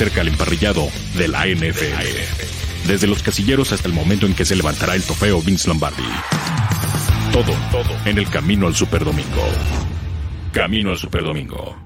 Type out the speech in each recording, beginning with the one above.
cerca el emparrillado de la NFL. Desde los casilleros hasta el momento en que se levantará el trofeo Vince Lombardi. Todo, todo en el camino al Superdomingo. Camino al Superdomingo.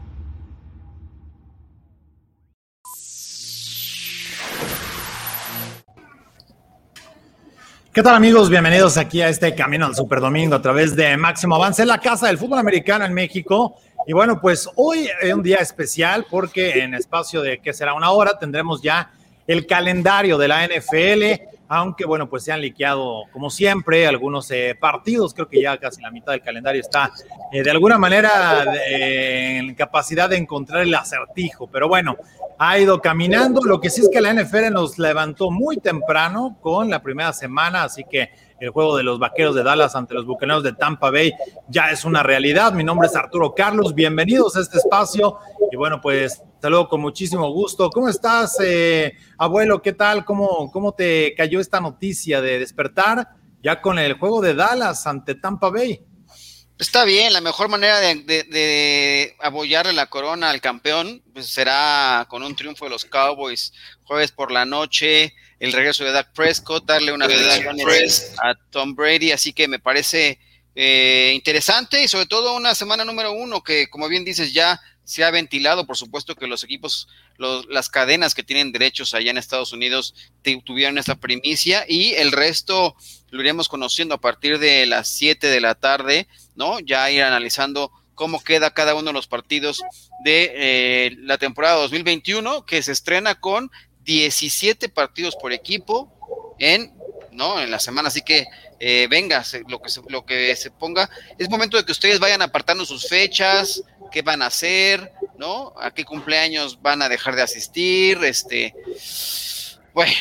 ¿Qué tal amigos? Bienvenidos aquí a este Camino al Superdomingo a través de Máximo Avance, la casa del fútbol americano en México. Y bueno, pues hoy es un día especial porque en espacio de que será una hora tendremos ya el calendario de la NFL, aunque bueno, pues se han liqueado como siempre algunos eh, partidos, creo que ya casi la mitad del calendario está eh, de alguna manera en capacidad de encontrar el acertijo, pero bueno, ha ido caminando, lo que sí es que la NFL nos levantó muy temprano con la primera semana, así que el juego de los Vaqueros de Dallas ante los Bucaneros de Tampa Bay ya es una realidad. Mi nombre es Arturo Carlos, bienvenidos a este espacio. Y bueno, pues saludo con muchísimo gusto. ¿Cómo estás, eh, abuelo? ¿Qué tal? ¿Cómo, ¿Cómo te cayó esta noticia de despertar ya con el juego de Dallas ante Tampa Bay? Está bien, la mejor manera de, de, apoyarle la corona al campeón pues será con un triunfo de los Cowboys jueves por la noche el regreso de Dak Prescott, darle una felicitaciones a Tom Brady, así que me parece eh, interesante y sobre todo una semana número uno que, como bien dices, ya se ha ventilado, por supuesto que los equipos, las cadenas que tienen derechos allá en Estados Unidos tuvieron esta primicia y el resto lo iremos conociendo a partir de las 7 de la tarde, ¿no? Ya ir analizando cómo queda cada uno de los partidos de eh, la temporada 2021 que se estrena con 17 partidos por equipo en, ¿no? en la semana. Así que eh, venga, lo, que se, lo que se ponga. Es momento de que ustedes vayan apartando sus fechas, qué van a hacer, ¿no? A qué cumpleaños van a dejar de asistir, este. Bueno.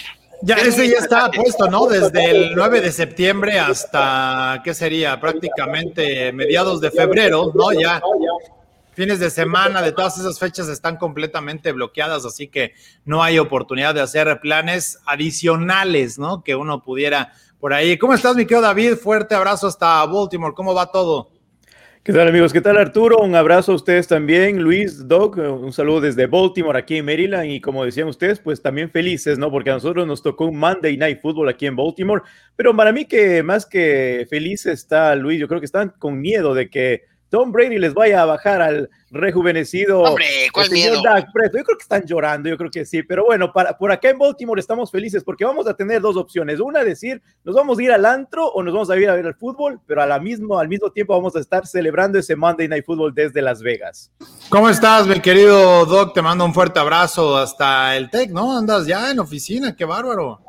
Ya, ese ya está puesto, ¿no? Desde el 9 de septiembre hasta, ¿qué sería? Prácticamente mediados de febrero, ¿no? Ya fines de semana, de todas esas fechas están completamente bloqueadas, así que no hay oportunidad de hacer planes adicionales, ¿no? Que uno pudiera por ahí. ¿Cómo estás, mi querido David? Fuerte abrazo hasta Baltimore. ¿Cómo va todo? ¿Qué tal amigos? ¿Qué tal Arturo? Un abrazo a ustedes también. Luis, Doc, un saludo desde Baltimore, aquí en Maryland. Y como decían ustedes, pues también felices, ¿no? Porque a nosotros nos tocó un Monday Night Football aquí en Baltimore. Pero para mí que más que feliz está Luis, yo creo que están con miedo de que Tom Brady les vaya a bajar al rejuvenecido. Hombre, ¿cuál miedo? Yo creo que están llorando, yo creo que sí. Pero bueno, para, por acá en Baltimore estamos felices porque vamos a tener dos opciones. Una, decir, nos vamos a ir al antro o nos vamos a ir a ver el fútbol, pero a la mismo, al mismo tiempo vamos a estar celebrando ese Monday Night Football desde Las Vegas. ¿Cómo estás, mi querido Doc? Te mando un fuerte abrazo hasta el TEC, ¿no? Andas ya en oficina, qué bárbaro.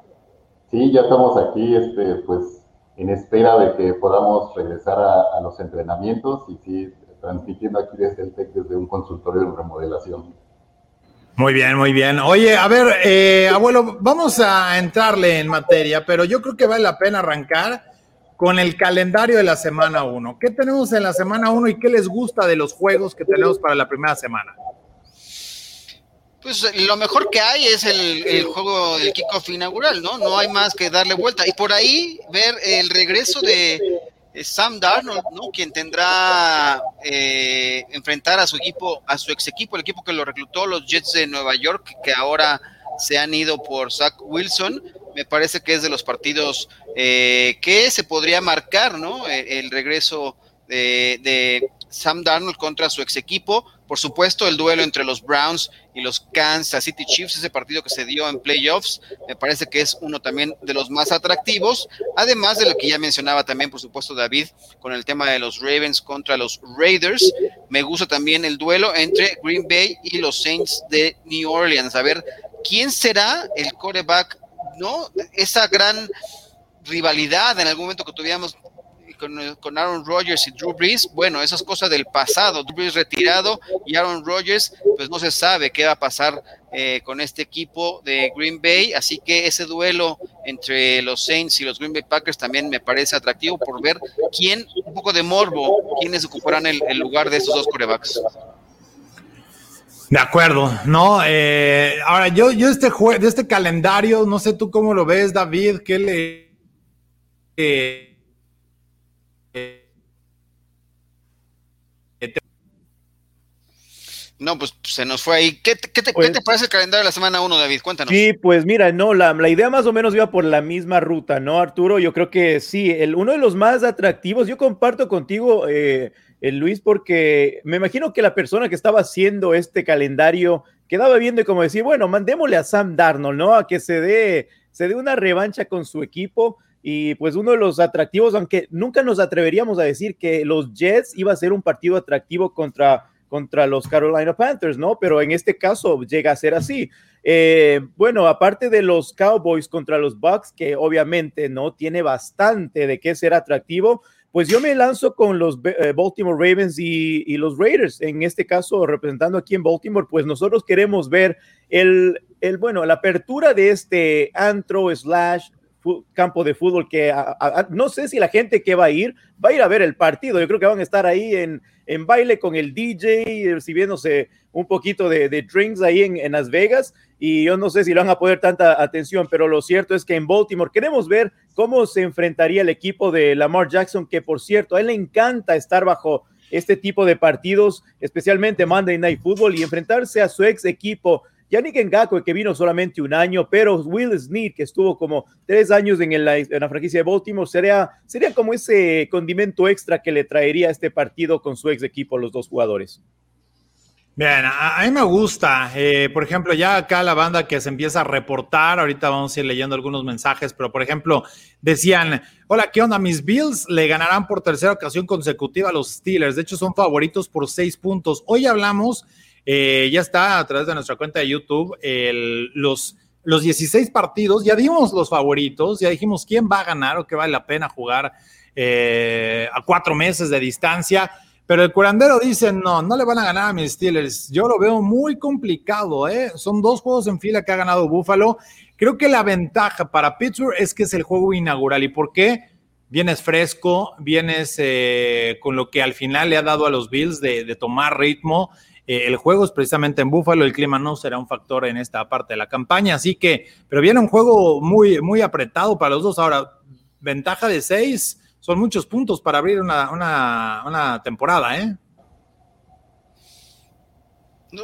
Sí, ya estamos aquí, este, pues en espera de que podamos regresar a, los entrenamientos y sí, transmitiendo aquí desde el TEC, desde un consultorio de remodelación. Muy bien, muy bien. Oye, a ver, eh, abuelo, vamos a entrarle en materia, pero yo creo que vale la pena arrancar con el calendario de la semana 1. ¿Qué tenemos en la semana 1 y qué les gusta de los juegos que tenemos para la primera semana? Pues lo mejor que hay es el, juego del kickoff inaugural, ¿no? No hay más que darle vuelta. Y por ahí ver el regreso de Sam Darnold, ¿no? Quien tendrá eh, enfrentar a su equipo, a su ex equipo, el equipo que lo reclutó, los Jets de Nueva York, que ahora se han ido por Zach Wilson. Me parece que es de los partidos eh, que se podría marcar, ¿no? El, regreso de, de Sam Darnold contra su ex equipo por supuesto, el duelo entre los Browns y los Kansas City Chiefs, ese partido que se dio en playoffs, me parece que es uno también de los más atractivos, además de lo que ya mencionaba también, por supuesto, David, con el tema de los Ravens contra los Raiders. Me gusta también el duelo entre Green Bay y los Saints de New Orleans. A ver, ¿quién será el coreback? ¿No? Esa gran rivalidad en algún momento que tuviéramos con, Aaron Rodgers y Drew Brees, bueno, esas cosas del pasado, Drew Brees retirado y Aaron Rodgers, pues no se sabe qué va a pasar eh, con este equipo de Green Bay, así que ese duelo entre los Saints y los Green Bay Packers también me parece atractivo por ver quién, un poco de morbo, quiénes ocuparán el, lugar de esos dos corebacks. De acuerdo, no. Eh, ahora yo, yo este de este calendario, no sé tú cómo lo ves, David, qué le eh, No, pues se nos fue ahí. ¿Qué, te, pues parece el calendario de la semana 1, David? Cuéntanos. Sí, pues mira, no, la, la, idea más o menos iba por la misma ruta, ¿no, Arturo? Yo creo que sí, el, uno de los más atractivos, yo comparto contigo, eh, el Luis, porque me imagino que la persona que estaba haciendo este calendario quedaba viendo y como decir, bueno, mandémosle a Sam Darnold, ¿no? A que se dé, se dé una revancha con su equipo. Y pues uno de los atractivos, aunque nunca nos atreveríamos a decir que los Jets iba a ser un partido atractivo contra contra los Carolina Panthers, ¿no? Pero en este caso llega a ser así. Eh, bueno, aparte de los Cowboys contra los Bucks, que obviamente no tiene bastante de qué ser atractivo, pues yo me lanzo con los eh, Baltimore Ravens y, los Raiders. En este caso, representando aquí en Baltimore, pues nosotros queremos ver el, el bueno, la apertura de este antro slash campo de fútbol que no sé si la gente que va a ir va a ir a ver el partido. Yo creo que van a estar ahí en, en baile con el DJ, recibiéndose un poquito de, drinks ahí en, en, Las Vegas. Y yo no sé si le van a poner tanta atención, pero lo cierto es que en Baltimore queremos ver cómo se enfrentaría el equipo de Lamar Jackson, que por cierto, a él le encanta estar bajo este tipo de partidos, especialmente Monday Night Football, y enfrentarse a su ex equipo Yannick Ngakwe, que vino solamente un año, pero Will Snead, que estuvo como tres años en, la franquicia de Baltimore, sería, sería como ese condimento extra que le traería a este partido con su ex equipo los dos jugadores. Bien, a, mí me gusta. Eh, por ejemplo, ya acá la banda que se empieza a reportar, ahorita vamos a ir leyendo algunos mensajes, pero por ejemplo, decían, hola, ¿qué onda? Mis Bills le ganarán por tercera ocasión consecutiva a los Steelers. De hecho, son favoritos por seis puntos. Hoy hablamos eh, ya está a través de nuestra cuenta de YouTube los, los 16 partidos, ya dimos los favoritos, ya dijimos quién va a ganar o qué vale la pena jugar eh, a cuatro meses de distancia. Pero el curandero dice, no, no le van a ganar a mis Steelers. Yo lo veo muy complicado, ¿eh? Son dos juegos en fila que ha ganado Buffalo. Creo que la ventaja para Pittsburgh es que es el juego inaugural. ¿Y por qué? Vienes fresco, vienes eh, con lo que al final le ha dado a los Bills de, de tomar ritmo. Eh, el juego es precisamente en Búfalo, el clima no será un factor en esta parte de la campaña, así que, pero viene un juego muy, muy apretado para los dos. Ahora, ventaja de seis, son muchos puntos para abrir una, temporada, ¿eh?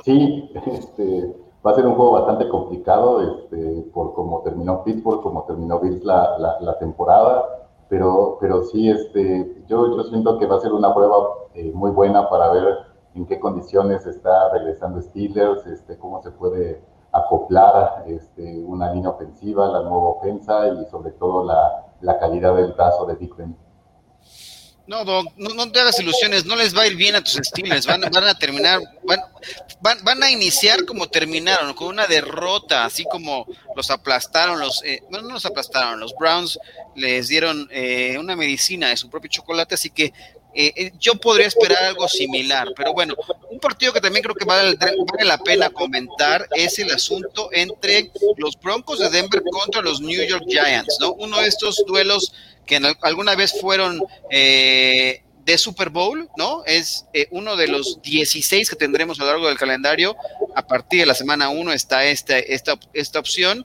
Sí, este, va a ser un juego bastante complicado, este, por cómo terminó Pittsburgh, como terminó Bills la, temporada, pero, pero sí, este, yo, yo siento que va a ser una prueba eh, muy buena para ver en qué condiciones está regresando Steelers, este, cómo se puede acoplar este, una línea ofensiva, la nueva ofensa y sobre todo la, la calidad del brazo de Dick No, no, no, te hagas ilusiones, no les va a ir bien a tus Steelers, van, van a terminar, van, van, a iniciar como terminaron, con una derrota, así como los aplastaron, los, eh, bueno, no los aplastaron, los Browns les dieron eh, una medicina de su propio chocolate, así que eh, eh, yo podría esperar algo similar, pero bueno, un partido que también creo que vale, la pena comentar es el asunto entre los Broncos de Denver contra los New York Giants, ¿no? Uno de estos duelos que alguna vez fueron eh, de Super Bowl, ¿no? Es uno de los 16 que tendremos a lo largo del calendario. A partir de la semana 1 está esta, esta, esta opción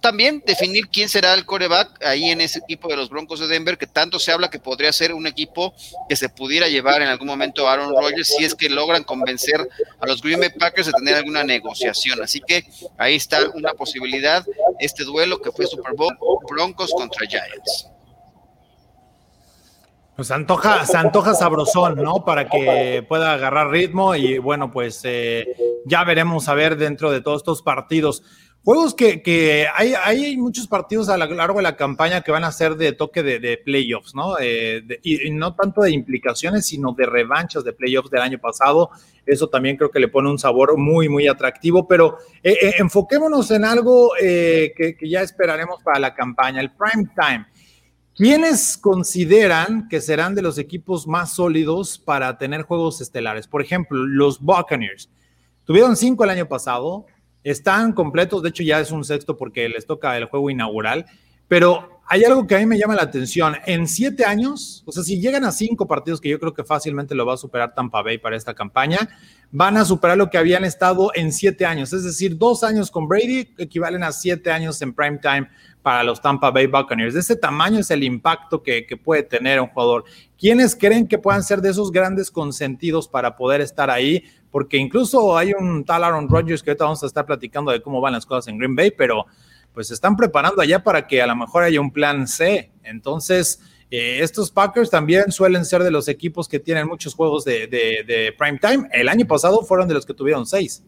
también definir quién será el coreback ahí en ese equipo de los Broncos de Denver, que tanto se habla que podría ser un equipo que se pudiera llevar en algún momento a Aaron Rodgers si es que logran convencer a los Green Bay Packers de tener alguna negociación. Así que ahí está una posibilidad, este duelo que fue Super Bowl, Broncos contra Giants. Pues antoja, se antoja sabrosón, ¿no? Para que pueda agarrar ritmo y bueno, pues eh, ya veremos a ver dentro de todos estos partidos. Juegos que, hay, muchos partidos a lo largo de la campaña que van a ser de toque de, playoffs, ¿no? Eh, y, no tanto de implicaciones, sino de revanchas de playoffs del año pasado. Eso también creo que le pone un sabor muy, muy atractivo, pero eh, eh, enfoquémonos en algo que, que, ya esperaremos para la campaña, el prime time. ¿Quiénes consideran que serán de los equipos más sólidos para tener juegos estelares? Por ejemplo, los Buccaneers. Tuvieron cinco el año pasado, están completos, de hecho ya es un sexto porque les toca el juego inaugural, pero hay algo que a mí me llama la atención. En siete años, o sea, si llegan a cinco partidos, que yo creo que fácilmente lo va a superar Tampa Bay para esta campaña, van a superar lo que habían estado en siete años. Es decir, dos años con Brady equivalen a siete años en prime time para los Tampa Bay Buccaneers. De ese tamaño es el impacto que, que puede tener un jugador. ¿Quiénes creen que puedan ser de esos grandes consentidos para poder estar ahí? Porque incluso hay un tal Aaron Rodgers que ahorita vamos a estar platicando de cómo van las cosas en Green Bay, pero pues se están preparando allá para que a lo mejor haya un plan C. Entonces, eh, estos Packers también suelen ser de los equipos que tienen muchos juegos de, de, prime time. El año pasado fueron de los que tuvieron seis.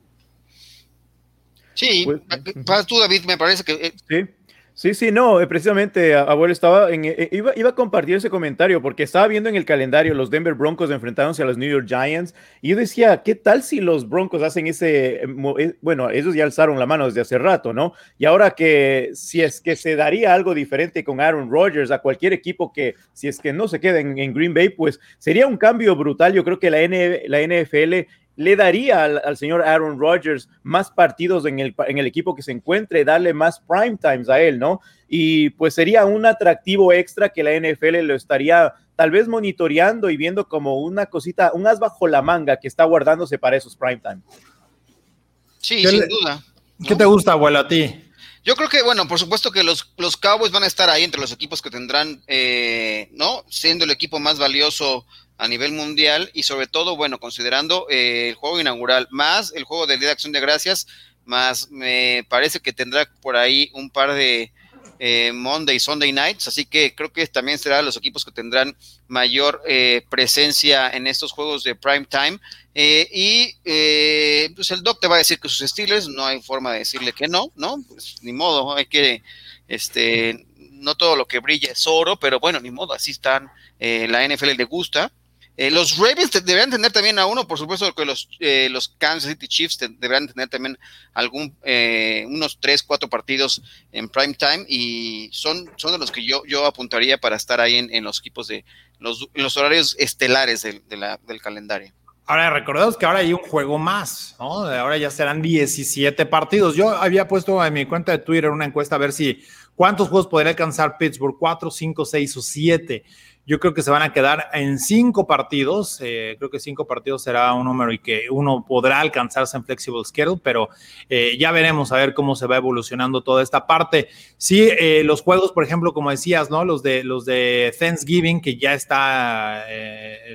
Sí, pues, tú, David, me parece que. Eh, sí. Sí, sí, no, eh, precisamente, abuelo, estaba en, eh, iba, iba, a compartir ese comentario porque estaba viendo en el calendario los Denver Broncos enfrentándose a los New York Giants y yo decía, ¿qué tal si los Broncos hacen ese, eh, bueno, ellos ya alzaron la mano desde hace rato, ¿no? Y ahora que si es que se daría algo diferente con Aaron Rodgers a cualquier equipo que, si es que no se queda en, en Green Bay, pues sería un cambio brutal. Yo creo que la, N, la NFL le daría al, señor Aaron Rodgers más partidos en el, en el, equipo que se encuentre, darle más prime times a él, ¿no? Y pues sería un atractivo extra que la NFL lo estaría tal vez monitoreando y viendo como una cosita, un as bajo la manga que está guardándose para esos prime times. Sí, sin duda. ¿Qué te gusta, abuelo, a ti? Yo creo que, bueno, por supuesto que los, los Cowboys van a estar ahí entre los equipos que tendrán, eh, ¿no? Siendo el equipo más valioso a nivel mundial y sobre todo, bueno, considerando eh, el juego inaugural, más el juego de Día de Acción de Gracias, más me parece que tendrá por ahí un par de eh, Monday, Sunday Nights, así que creo que también serán los equipos que tendrán mayor eh, presencia en estos juegos de prime time. y pues el Doc te va a decir que sus estilos, no hay forma de decirle que no, ¿no? Pues ni modo, hay que, este, no todo lo que brilla es oro, pero bueno, ni modo, así están, la NFL le gusta. Eh, los Ravens deberían tener también a uno, por supuesto que los, eh, los Kansas City Chiefs deberían tener también algún, eh, unos tres, cuatro partidos en prime time y son, son de los que yo, yo apuntaría para estar ahí en, los equipos de los, los horarios estelares del, calendario. Ahora, recordemos que ahora hay un juego más, ¿no? Ahora ya serán 17 partidos. Yo había puesto en mi cuenta de Twitter una encuesta a ver si cuántos juegos podría alcanzar Pittsburgh, cuatro, cinco, seis o siete. Yo creo que se van a quedar en cinco partidos. Eh, creo que cinco partidos será un número y que uno podrá alcanzarse en Flexible Schedule, pero eh, ya veremos a ver cómo se va evolucionando toda esta parte. Sí, eh, los juegos, por ejemplo, como decías, ¿no? Los de, los de Thanksgiving, que ya está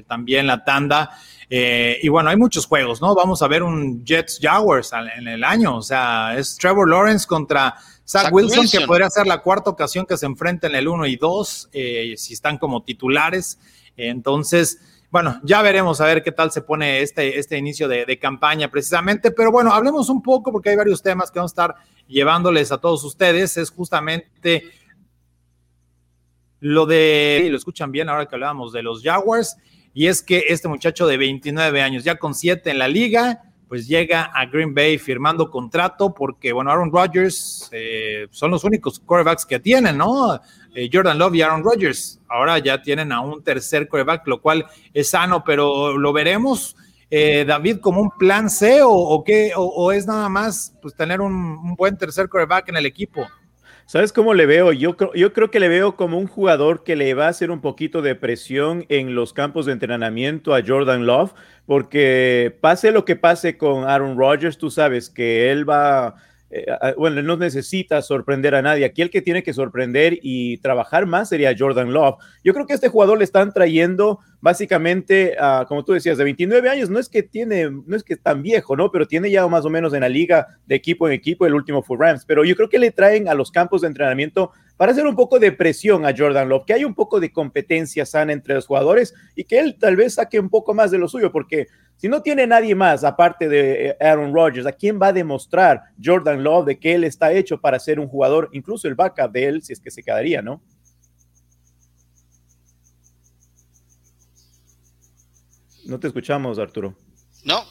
también la tanda. y bueno, hay muchos juegos, ¿no? Vamos a ver un Jets Jaguars en el año. O sea, es Trevor Lawrence contra Zach, Wilson, que podría ser la cuarta ocasión que se enfrenten en el 1 y 2, eh, si están como titulares. Entonces, bueno, ya veremos a ver qué tal se pone este, este inicio de, campaña precisamente. Pero bueno, hablemos un poco porque hay varios temas que vamos a estar llevándoles a todos ustedes. Es justamente lo de, lo escuchan bien ahora que hablábamos de los Jaguars, y es que este muchacho de 29 años, ya con 7 en la liga, pues llega a Green Bay firmando contrato porque, bueno, Aaron Rodgers eh, son los únicos quarterbacks que tienen, ¿no? Eh, Jordan Love y Aaron Rodgers. Ahora ya tienen a un tercer quarterback, lo cual es sano, pero lo veremos, eh, David, como un plan C o, qué, o, es nada más pues, tener un, un buen tercer quarterback en el equipo. ¿Sabes cómo le veo? Yo, yo creo que le veo como un jugador que le va a hacer un poquito de presión en los campos de entrenamiento a Jordan Love, porque pase lo que pase con Aaron Rodgers, tú sabes que él va eh, bueno, no necesita sorprender a nadie. Aquí el que tiene que sorprender y trabajar más sería Jordan Love. Yo creo que a este jugador le están trayendo básicamente, como tú decías, de 29 años. No es que tiene, no es que tan viejo, ¿no? Pero tiene ya más o menos en la liga de equipo en equipo el último fue Rams. Pero yo creo que le traen a los campos de entrenamiento para hacer un poco de presión a Jordan Love, que hay un poco de competencia sana entre los jugadores y que él tal vez saque un poco más de lo suyo, porque si no tiene nadie más aparte de eh, Aaron Rodgers, ¿a quién va a demostrar Jordan Love de que él está hecho para ser un jugador, incluso el backup de él, si es que se quedaría, ¿no? No te escuchamos, Arturo. No.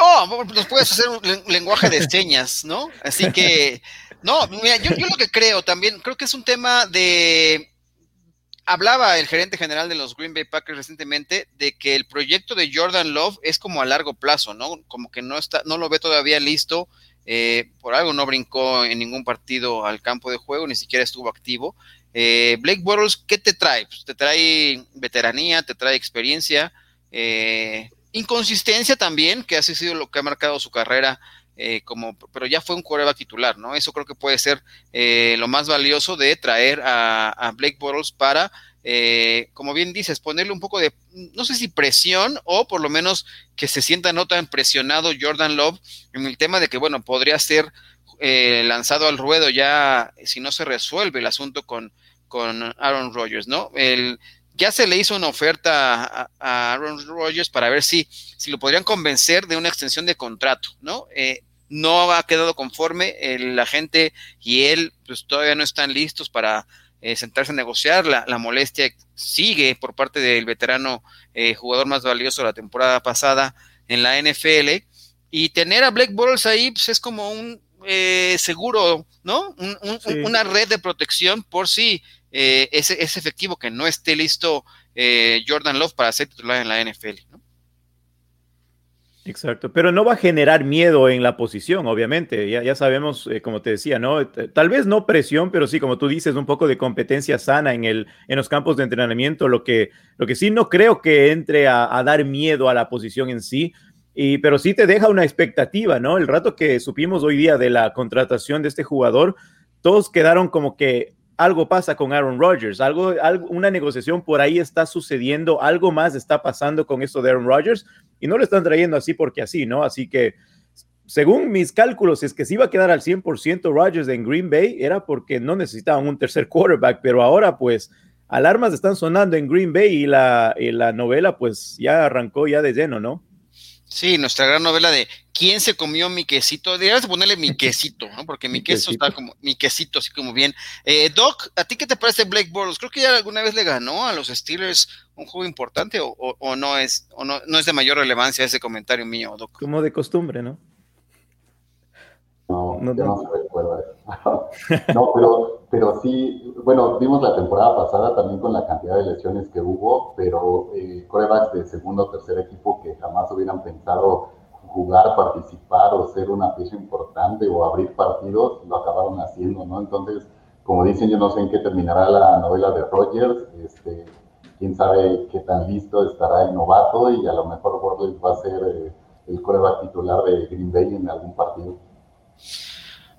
Oh, nos puedes hacer un lenguaje de señas, ¿no? Así que, no, mira, yo, yo lo que creo también, creo que es un tema de hablaba el gerente general de los Green Bay Packers recientemente de que el proyecto de Jordan Love es como a largo plazo, ¿no? Como que no está, no lo ve todavía listo. Eh, por algo no brincó en ningún partido al campo de juego, ni siquiera estuvo activo. Eh, Blake Bortles, ¿qué te trae? Pues te trae veteranía, te trae experiencia, eh, inconsistencia también, que ha sido lo que ha marcado su carrera como, pero ya fue un coreback titular, ¿no? Eso creo que puede ser lo más valioso de traer a, a Blake Bortles para eh, como bien dices, ponerle un poco de, no sé si presión o por lo menos que se sienta no tan presionado Jordan Love en el tema de que, bueno, podría ser eh, lanzado al ruedo ya si no se resuelve el asunto con, con Aaron Rodgers, ¿no? El, ya se le hizo una oferta a, Aaron Rodgers para ver si, si lo podrían convencer de una extensión de contrato, ¿no? Eh, no ha quedado conforme, la gente y él pues todavía no están listos para eh, sentarse a negociar, la, molestia sigue por parte del veterano eh, jugador más valioso de la temporada pasada en la NFL, y tener a Black Bortles ahí pues, es como un seguro, ¿no? Una red de protección por si eh, es, efectivo que no esté listo eh, Jordan Love para ser titular en la NFL. Exacto, pero no va a generar miedo en la posición, obviamente. Ya, ya sabemos, eh, como te decía, ¿no? Tal vez no presión, pero sí, como tú dices, un poco de competencia sana en, el, en los campos de entrenamiento. Lo que, lo que sí no creo que entre a, a dar miedo a la posición en sí, y, pero sí te deja una expectativa, ¿no? El rato que supimos hoy día de la contratación de este jugador, todos quedaron como que algo pasa con Aaron Rodgers, algo, una negociación por ahí está sucediendo, algo más está pasando con esto de Aaron Rodgers y no lo están trayendo así porque así, ¿no? Así que según mis cálculos, es que si iba a quedar al 100% Rodgers en Green Bay, era porque no necesitaban un tercer quarterback, pero ahora pues alarmas están sonando en Green Bay y la, y la novela pues ya arrancó ya de lleno, ¿no? Sí, nuestra gran novela de ¿Quién se comió mi quesito? Deberías ponerle mi quesito, ¿no? Porque mi queso está como, mi quesito, así como bien. Eh, Doc, ¿a ti qué te parece Blake Bortles? Creo que ya alguna vez le ganó a los Steelers un juego importante o, no es, o no, no es de mayor relevancia ese comentario mío, Doc. Como de costumbre, ¿no? No, no, no se recuerda eso. no, pero, pero sí, bueno, vimos la temporada pasada también con la cantidad de lesiones que hubo, pero eh, corebacks de segundo o tercer equipo que jamás hubieran pensado jugar, participar o ser una pieza importante o abrir partidos, lo acabaron haciendo, ¿no? Entonces, como dicen, yo no sé en qué terminará la novela de Rogers, este, quién sabe qué tan listo estará el novato y a lo mejor Borges va a ser eh, el coreback titular de Green Bay en algún partido.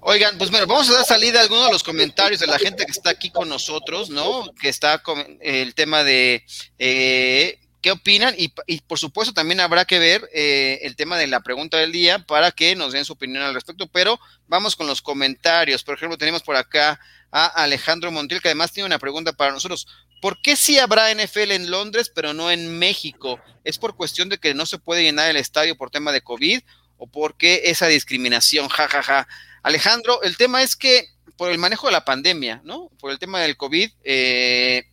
Oigan, pues bueno, vamos a dar salida a algunos de los comentarios de la gente que está aquí con nosotros, ¿no? Que está con el tema de eh, qué opinan y, por supuesto también habrá que ver eh, el tema de la pregunta del día para que nos den su opinión al respecto, pero vamos con los comentarios. Por ejemplo, tenemos por acá a Alejandro Montiel, que además tiene una pregunta para nosotros. ¿Por qué sí habrá NFL en Londres, pero no en México? ¿Es por cuestión de que no se puede llenar el estadio por tema de COVID o por qué esa discriminación? Ja, ja, ja. Alejandro, el tema es que por el manejo de la pandemia, ¿no? Por el tema del COVID, eh,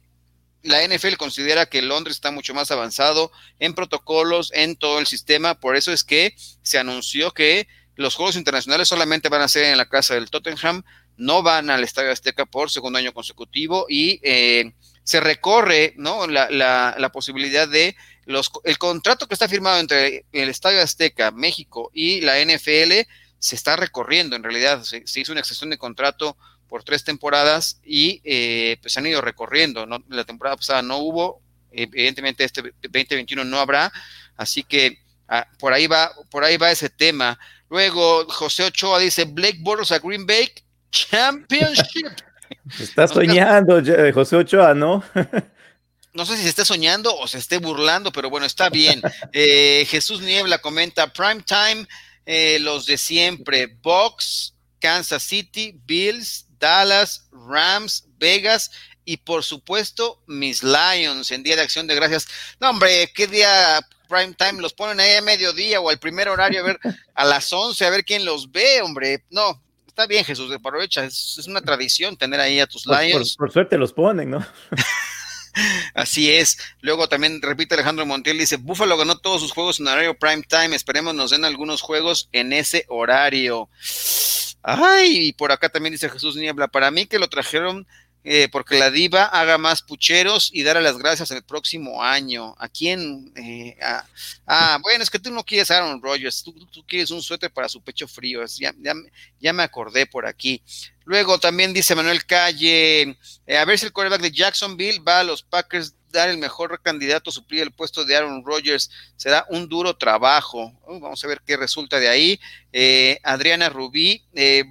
la NFL considera que Londres está mucho más avanzado en protocolos, en todo el sistema, por eso es que se anunció que los Juegos Internacionales solamente van a ser en la casa del Tottenham, no van al Estadio Azteca por segundo año consecutivo y eh, se recorre ¿no? la, la, la posibilidad de los, el contrato que está firmado entre el Estadio Azteca, México y la NFL se está recorriendo, en realidad se, hizo una extensión de contrato por tres temporadas y eh, pues han ido recorriendo, la temporada pasada no hubo, evidentemente este 2021 no habrá, así que ah, por ahí va, por ahí va ese tema. Luego José Ochoa dice Blake Bortles a Green Bay Championship. Está soñando José Ochoa, ¿no? no sé si se esté soñando o se esté burlando, pero bueno, está bien. Eh, Jesús Niebla comenta Prime Time eh, los de siempre, Box, Kansas City, Bills, Dallas, Rams, Vegas y por supuesto mis Lions en Día de Acción de Gracias. No, hombre, ¿qué día prime time los ponen ahí a mediodía o al primer horario a ver a las 11 a ver quién los ve, hombre? No, está bien Jesús, aprovecha, es, es una tradición tener ahí a tus Lions. por suerte los ponen, ¿no? Así es. Luego también repite Alejandro Montiel, dice, Búfalo ganó todos sus juegos en horario prime time, esperemos nos den algunos juegos en ese horario. Ay, y por acá también dice Jesús Niebla, para mí que lo trajeron eh, porque la diva haga más pucheros y darle las gracias el próximo año. ¿A quién? Eh, ah, bueno, es que tú no quieres a Aaron Rodgers, tú, quieres un suéter para su pecho frío, ya, ya, me acordé por aquí. Luego también dice Manuel Calle, eh, a ver si el quarterback de Jacksonville va a los Packers dar el mejor candidato a suplir el puesto de Aaron Rodgers. Será un duro trabajo. Uh, vamos a ver qué resulta de ahí. Adriana Rubí,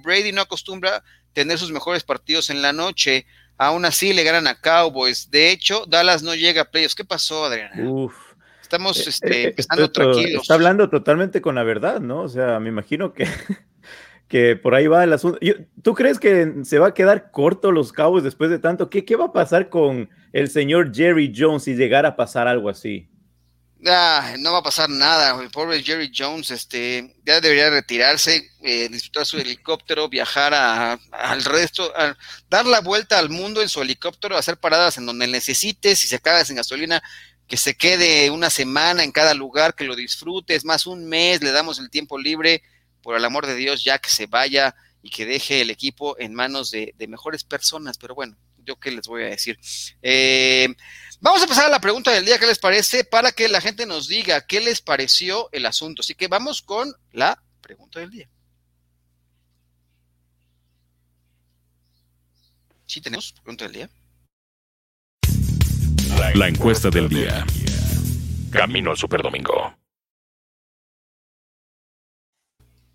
Brady no acostumbra tener sus mejores partidos en la noche. Aún así le ganan a Cowboys. De hecho, Dallas no llega a playoffs. ¿Qué pasó, Adrián? Uf. Estamos Eh, este, eh, empezando esto- tranquilos. Está hablando totalmente con la verdad, ¿no? O sea, me imagino que, que por ahí va el asunto. ¿Tú crees que se va a quedar corto los Cowboys después de tanto? ¿Qué, qué va a pasar con el señor Jerry Jones si llegara a pasar algo así? Ah, no va a pasar nada. El pobre Jerry Jones este, ya debería retirarse, eh, disfrutar su helicóptero, viajar a- al resto, dar la vuelta al mundo en su helicóptero, hacer paradas en donde necesite. Si se acaba sin gasolina, que se quede una semana en cada lugar, que lo disfrute. Es más, un mes, le damos el tiempo libre. Por el amor de Dios, ya que se vaya y que deje el equipo en manos de, de mejores personas. Pero bueno, yo qué les voy a decir. Eh, Vamos a pasar a la pregunta del día, ¿qué les parece? Para que la gente nos diga qué les pareció el asunto. Así que vamos con la pregunta del día. Sí, tenemos pregunta del día. La encuesta del día. Camino al Superdomingo.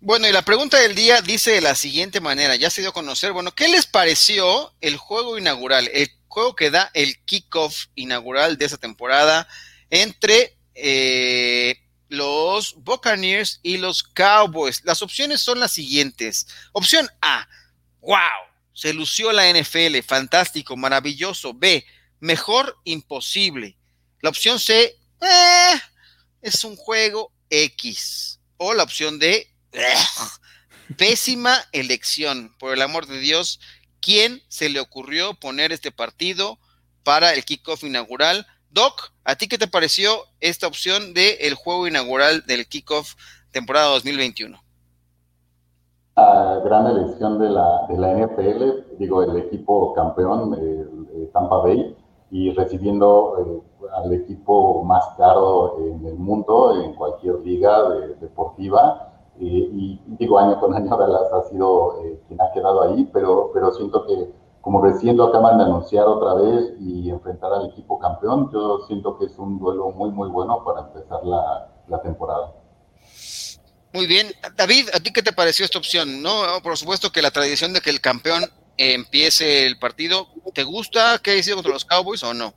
Bueno, y la pregunta del día dice de la siguiente manera, ya se dio a conocer, bueno, ¿qué les pareció el juego inaugural, el juego que da el kickoff inaugural de esa temporada entre eh, los Buccaneers y los Cowboys? Las opciones son las siguientes. Opción A, wow, se lució la NFL, fantástico, maravilloso. B, mejor imposible. La opción C, eh, es un juego X. O la opción D, Pésima elección, por el amor de Dios. ¿Quién se le ocurrió poner este partido para el kickoff inaugural? Doc, ¿a ti qué te pareció esta opción del el juego inaugural del kickoff temporada 2021? La gran elección de la, de NFL, digo, el equipo campeón, el, Tampa Bay, y recibiendo eh, al equipo más caro en el mundo, en cualquier liga de- deportiva. Eh, y digo, año con año Dallas ha sido eh, quien ha quedado ahí, pero, pero siento que como recién lo acaban de anunciar otra vez y enfrentar al equipo campeón, yo siento que es un duelo muy, muy bueno para empezar la, la temporada. Muy bien. David, ¿a ti qué te pareció esta opción? No, por supuesto que la tradición de que el campeón empiece el partido, ¿te gusta que haya sido contra los Cowboys o no?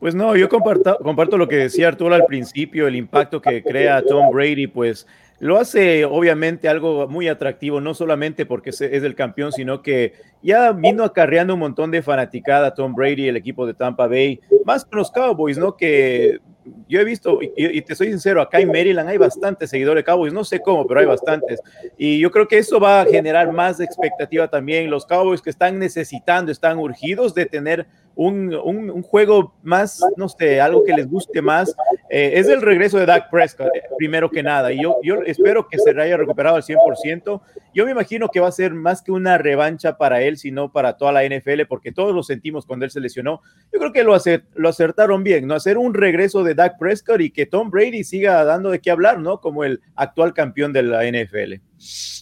Pues no, yo comparto, comparto lo que decía Arturo al principio, el impacto que crea Tom Brady, pues lo hace obviamente algo muy atractivo, no solamente porque es el campeón, sino que ya vino acarreando un montón de fanaticada Tom Brady, el equipo de Tampa Bay, más con los Cowboys, ¿no? Que yo he visto, y, y te soy sincero, acá en Maryland hay bastantes seguidores de Cowboys, no sé cómo, pero hay bastantes. Y yo creo que eso va a generar más expectativa también. Los Cowboys que están necesitando, están urgidos de tener un, un, un juego más, no sé, algo que les guste más. Eh, es el regreso de Dak Prescott, eh, primero que nada. Y yo, yo espero que se haya recuperado al 100%. Yo me imagino que va a ser más que una revancha para él, sino para toda la NFL, porque todos lo sentimos cuando él se lesionó. Yo creo que lo, acer, lo acertaron bien, ¿no? Hacer un regreso de Dak Prescott y que Tom Brady siga dando de qué hablar, ¿no? Como el actual campeón de la NFL.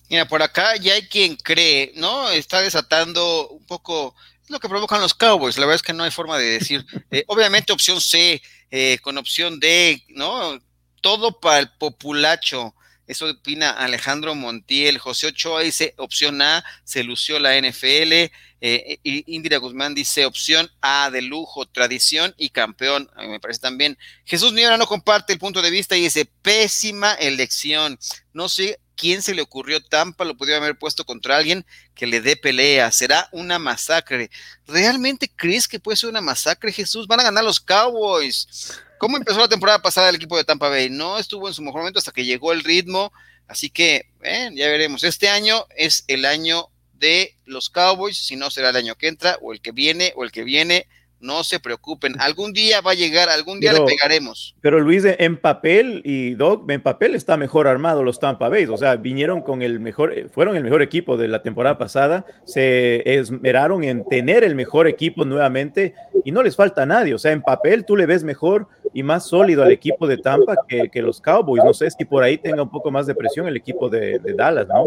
Mira, por acá ya hay quien cree, ¿no? Está desatando un poco lo que provocan los Cowboys. La verdad es que no hay forma de decir. Eh, obviamente, opción C, eh, con opción D, ¿no? Todo para el populacho. Eso opina Alejandro Montiel. José Ochoa dice opción A, se lució la NFL. Eh, Indira Guzmán dice opción A de lujo, tradición y campeón. Me parece también. Jesús Niebla no comparte el punto de vista y dice pésima elección. No sé quién se le ocurrió Tampa, lo podría haber puesto contra alguien que le dé pelea. Será una masacre. ¿Realmente crees que puede ser una masacre, Jesús? Van a ganar los Cowboys. ¿Cómo empezó la temporada pasada el equipo de Tampa Bay? No estuvo en su mejor momento hasta que llegó el ritmo. Así que eh, ya veremos. Este año es el año de los Cowboys, si no será el año que entra o el que viene o el que viene. No se preocupen, algún día va a llegar, algún día pero, le pegaremos. Pero Luis, en papel y Doc, en papel está mejor armado los Tampa Bay, o sea, vinieron con el mejor, fueron el mejor equipo de la temporada pasada, se esmeraron en tener el mejor equipo nuevamente y no les falta a nadie, o sea, en papel tú le ves mejor y más sólido al equipo de Tampa que, que los Cowboys, no sé si por ahí tenga un poco más de presión el equipo de, de Dallas, ¿no?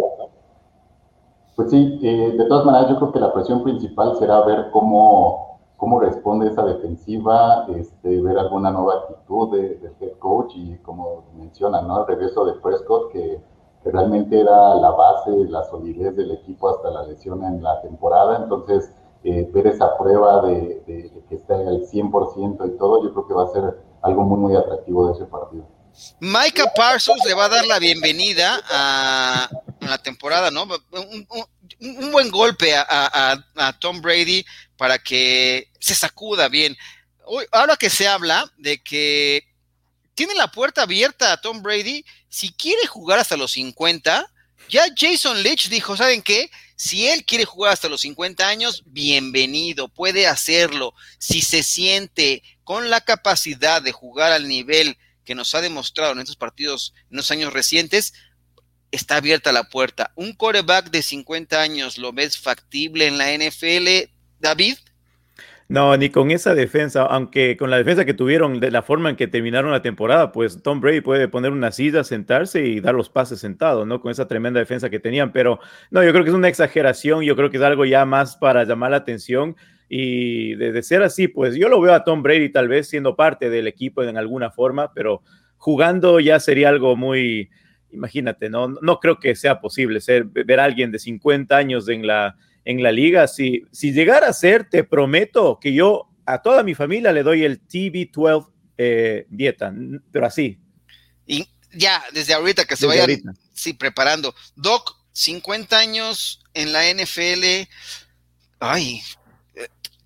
Pues sí, eh, de todas maneras yo creo que la presión principal será ver cómo cómo responde esa defensiva, este, ver alguna nueva actitud de, del head coach y como mencionan, ¿no? El regreso de Prescott, que, que, realmente era la base, la solidez del equipo hasta la lesión en la temporada. Entonces, eh, ver esa prueba de, que está al 100% y todo, yo creo que va a ser algo muy, muy atractivo de ese partido. Micah Parsons le va a dar la bienvenida a, la temporada, ¿no? Un, buen golpe a, Tom Brady para que se sacuda bien. ahora que se habla de que tiene la puerta abierta a Tom Brady, si quiere jugar hasta los 50, ya Jason Leach dijo, ¿saben qué? Si él quiere jugar hasta los 50 años, bienvenido, puede hacerlo. Si se siente con la capacidad de jugar al nivel que nos ha demostrado en estos partidos en los años recientes, está abierta la puerta. ¿Un coreback de 50 años lo ves factible en la NFL, David? No, ni con esa defensa, aunque con la defensa que tuvieron, de la forma en que terminaron la temporada, pues Tom Brady puede poner una silla, sentarse y dar los pases sentados, ¿no? Con esa tremenda defensa que tenían, pero no, yo creo que es una exageración, yo creo que es algo ya más para llamar la atención y de, ser así, pues yo lo veo a Tom Brady tal vez siendo parte del equipo en alguna forma, pero jugando ya sería algo muy, imagínate, no, no creo que sea posible ser, ver a alguien de 50 años en la en la liga. Si, si llegara a ser, te prometo que yo a toda mi familia le doy el TB12 eh, dieta, pero así. Y ya, desde ahorita que se vaya sí, preparando. Doc, 50 años en la NFL. Ay,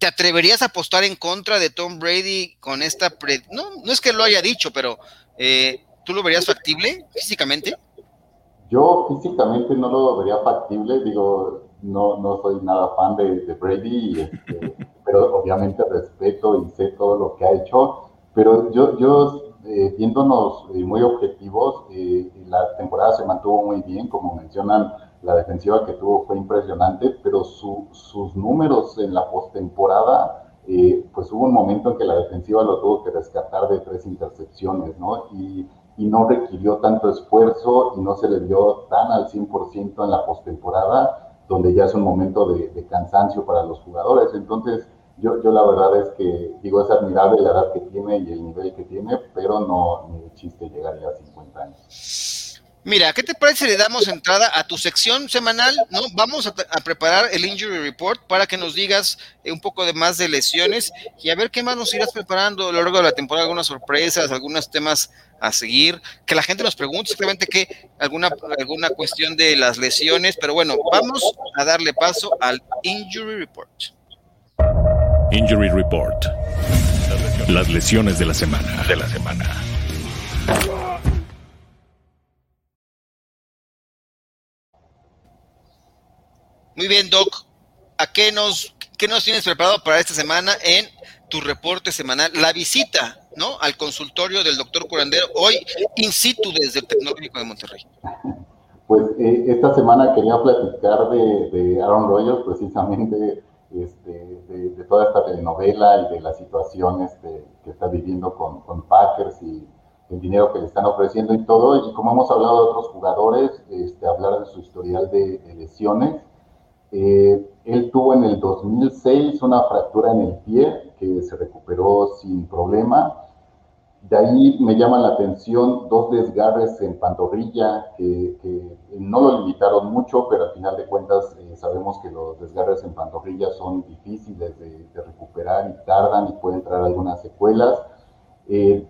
¿te atreverías a apostar en contra de Tom Brady con esta... No, no es que lo haya dicho, pero eh, ¿tú lo verías factible físicamente? Yo físicamente no lo vería factible, digo, no, no soy nada fan de, Brady, este, pero obviamente respeto y sé todo lo que ha hecho. Pero yo, yo eh, viéndonos eh, muy objetivos, eh, la temporada se mantuvo muy bien, como mencionan, la defensiva que tuvo fue impresionante, pero sus números en la postemporada, pues hubo un momento en que la defensiva lo tuvo que rescatar de tres intercepciones, ¿no? Y, y no requirió tanto esfuerzo y no se le dio tan al 100% en la postemporada donde ya es un momento de, cansancio para los jugadores. Entonces, yo, yo, la verdad es que digo, es admirable la edad que tiene y el nivel que tiene, pero no ni chiste llegar ya a 50 años. Mira, ¿qué te parece si le damos entrada a tu sección semanal? ¿no? Vamos a, preparar el Injury Report para que nos digas eh, un poco de más de lesiones y a ver qué más nos irás preparando a lo largo de la temporada, algunas sorpresas, algunos temas a seguir, que la gente nos pregunte simplemente que alguna, alguna cuestión de las lesiones, pero bueno, vamos a darle paso al Injury Report. Injury Report. Las lesiones de la semana. De la semana. Muy bien, Doc. ¿A qué nos, qué nos tienes preparado para esta semana en tu reporte semanal? La visita, ¿no? Al consultorio del doctor Curandero, hoy in situ desde el Tecnológico de Monterrey. Pues eh, esta semana quería platicar de, Aaron Rodgers, precisamente este, de, toda esta telenovela y de la situación este, que está viviendo con, Packers y el dinero que le están ofreciendo y todo. Y como hemos hablado de otros jugadores, este, hablar de su historial de lesiones eh, él tuvo en el 2006 una fractura en el pie que se recuperó sin problema. De ahí me llaman la atención dos desgarres en pantorrilla que, no lo limitaron mucho, pero al final de cuentas eh, sabemos que los desgarres en pantorrilla son difíciles de, recuperar y tardan y pueden traer algunas secuelas. Eh,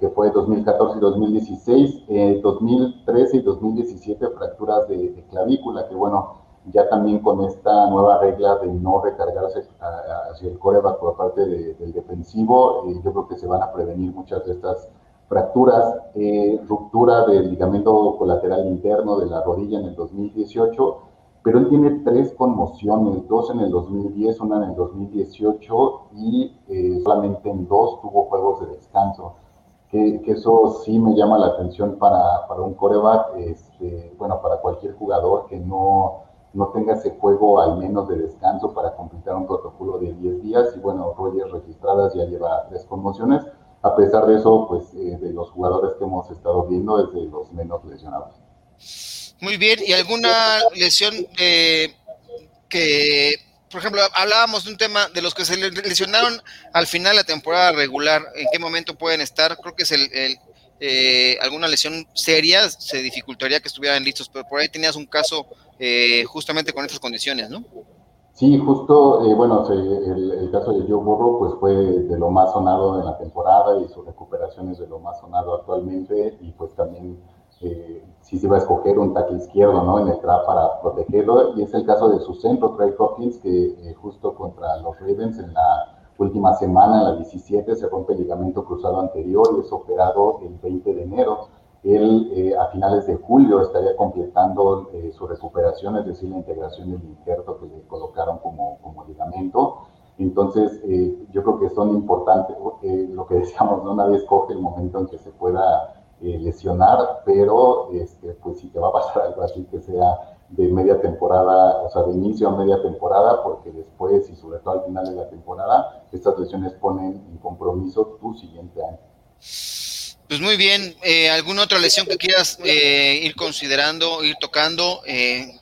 que fue 2014 y 2016, 2013 y 2017 fracturas de, de clavícula, que bueno, ya también con esta nueva regla de no recargarse hacia el coreback por parte del defensivo, eh, yo creo que se van a prevenir muchas de estas fracturas, eh, ruptura del ligamento colateral interno de la rodilla en el 2018, pero él tiene tres conmociones, dos en el 2010, una en el 2018 y eh, solamente en dos tuvo juegos de descanso. Que, eso sí me llama la atención para, para un coreback, este, bueno, para cualquier jugador que no, no tenga ese juego al menos de descanso para completar un protocolo de 10 días. Y bueno, Rogers registradas ya lleva tres. A pesar de eso, pues eh, de los jugadores que hemos estado viendo es de los menos lesionados. Muy bien, ¿y alguna lesión que, por ejemplo, hablábamos de un tema de los que se lesionaron al final de la temporada regular, ¿en qué momento pueden estar? Creo que es el, eh, alguna lesión seria, se dificultaría que estuvieran listos, pero por ahí tenías un caso eh, justamente con estas condiciones, ¿no? Sí, justo, eh, bueno, el, caso de Joe Burrow pues fue de lo más sonado en la temporada y su recuperación es de lo más sonado actualmente y pues también eh, si se iba a escoger un tackle izquierdo, ¿no? En el draft para protegerlo y es el caso de su centro, Trey Hopkins, que eh, justo contra los Ravens en la última semana, la 17, se rompe el ligamento cruzado anterior y es operado el 20 de enero él eh, a finales de julio estaría completando eh, su recuperación, es decir, la integración del injerto que le colocaron como, como ligamento. Entonces, eh, yo creo que son importantes, lo que decíamos, ¿no? nadie escoge el momento en que se pueda lesionar, pero este, pues si te va a pasar algo así que sea de media temporada, o sea, de inicio a media temporada, porque después y sobre todo al final de la temporada, estas lesiones ponen en compromiso tu siguiente año. Pues muy bien, eh, ¿alguna otra lesión que quieras eh, ir considerando, ir tocando? Eh?